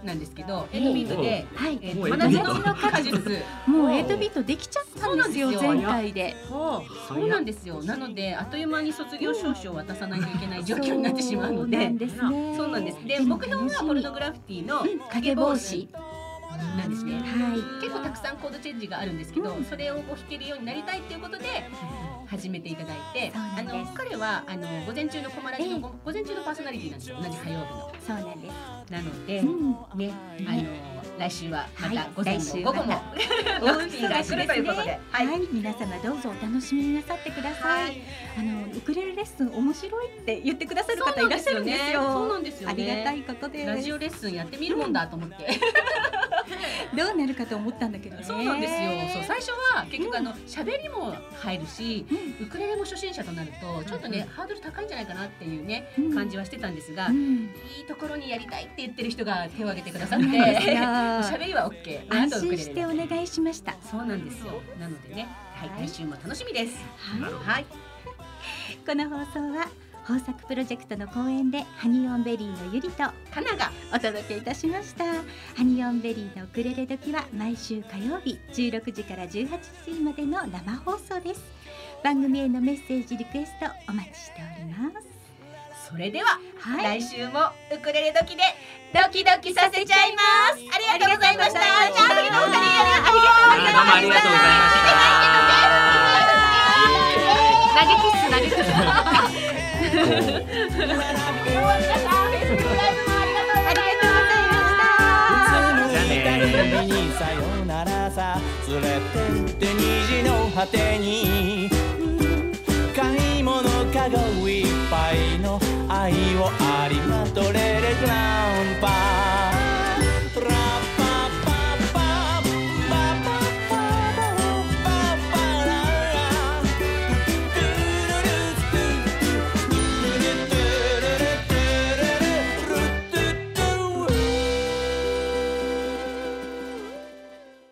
なんですけど、エイトビートで。はい、えもうー、真エイトビート夏の果実。もうエイトビートできちゃったんですよそうなんですよ前回で。そうなんですよ。なのであっという間に卒業証書を渡さないといけない状況になってしまうのでそうなん。ですね。そうなんです。でも目標はポルノグラフィティのうんカゲボウシ。なんですね。はい。結構たくさんコードチェンジがあるんですけど、それをこう弾けるようになりたいっていうことで始めていただいて、あの彼はあの午前中のコマラジのご午前中のパーソナリティなんですよ。同じ火曜日の。そうなんです。なので、うん。ね、あの来週はまはいた午前も午後もまラフティーが来るということで、はい、皆様どうぞお楽しみになさってください。はいあのウクレレレッスン面白いって言ってくださる方いらっしゃるんですよ。そうなんですよね。ありがたいことです。ラジオレッスンやってみるもんだと思って。どうなるかと思ったんだけどね。そうなんですよ。そう最初は結局あの喋りも入るし、ウクレレも初心者となるとちょっとね、ハードル高いんじゃないかなっていうね、うん。感じはしてたんですが、うん。いいところにやりたいって言ってる人が手を挙げてくださって、喋りはオッケー。安心してお願いしました。そうなんですよ。なのでね、はい、はい。来週も楽しみです。はい。はい。この放送は豊作プロジェクトの公演でハニオンベリーのゆりとかながお届けいたしました。ハニオンベリーのウクレレ時は毎週火曜日16時から18時までの生放送です番組へのメッセージリクエストお待ちしております。それでは、はい。来週もウクレレ時でドキドキさせちゃいます。ありがとうございましたありがとうございました。ありがとうございました投げキッス投げキッス。にさよならさ連れてって虹の果てにい物かごいっぱいの愛をあります。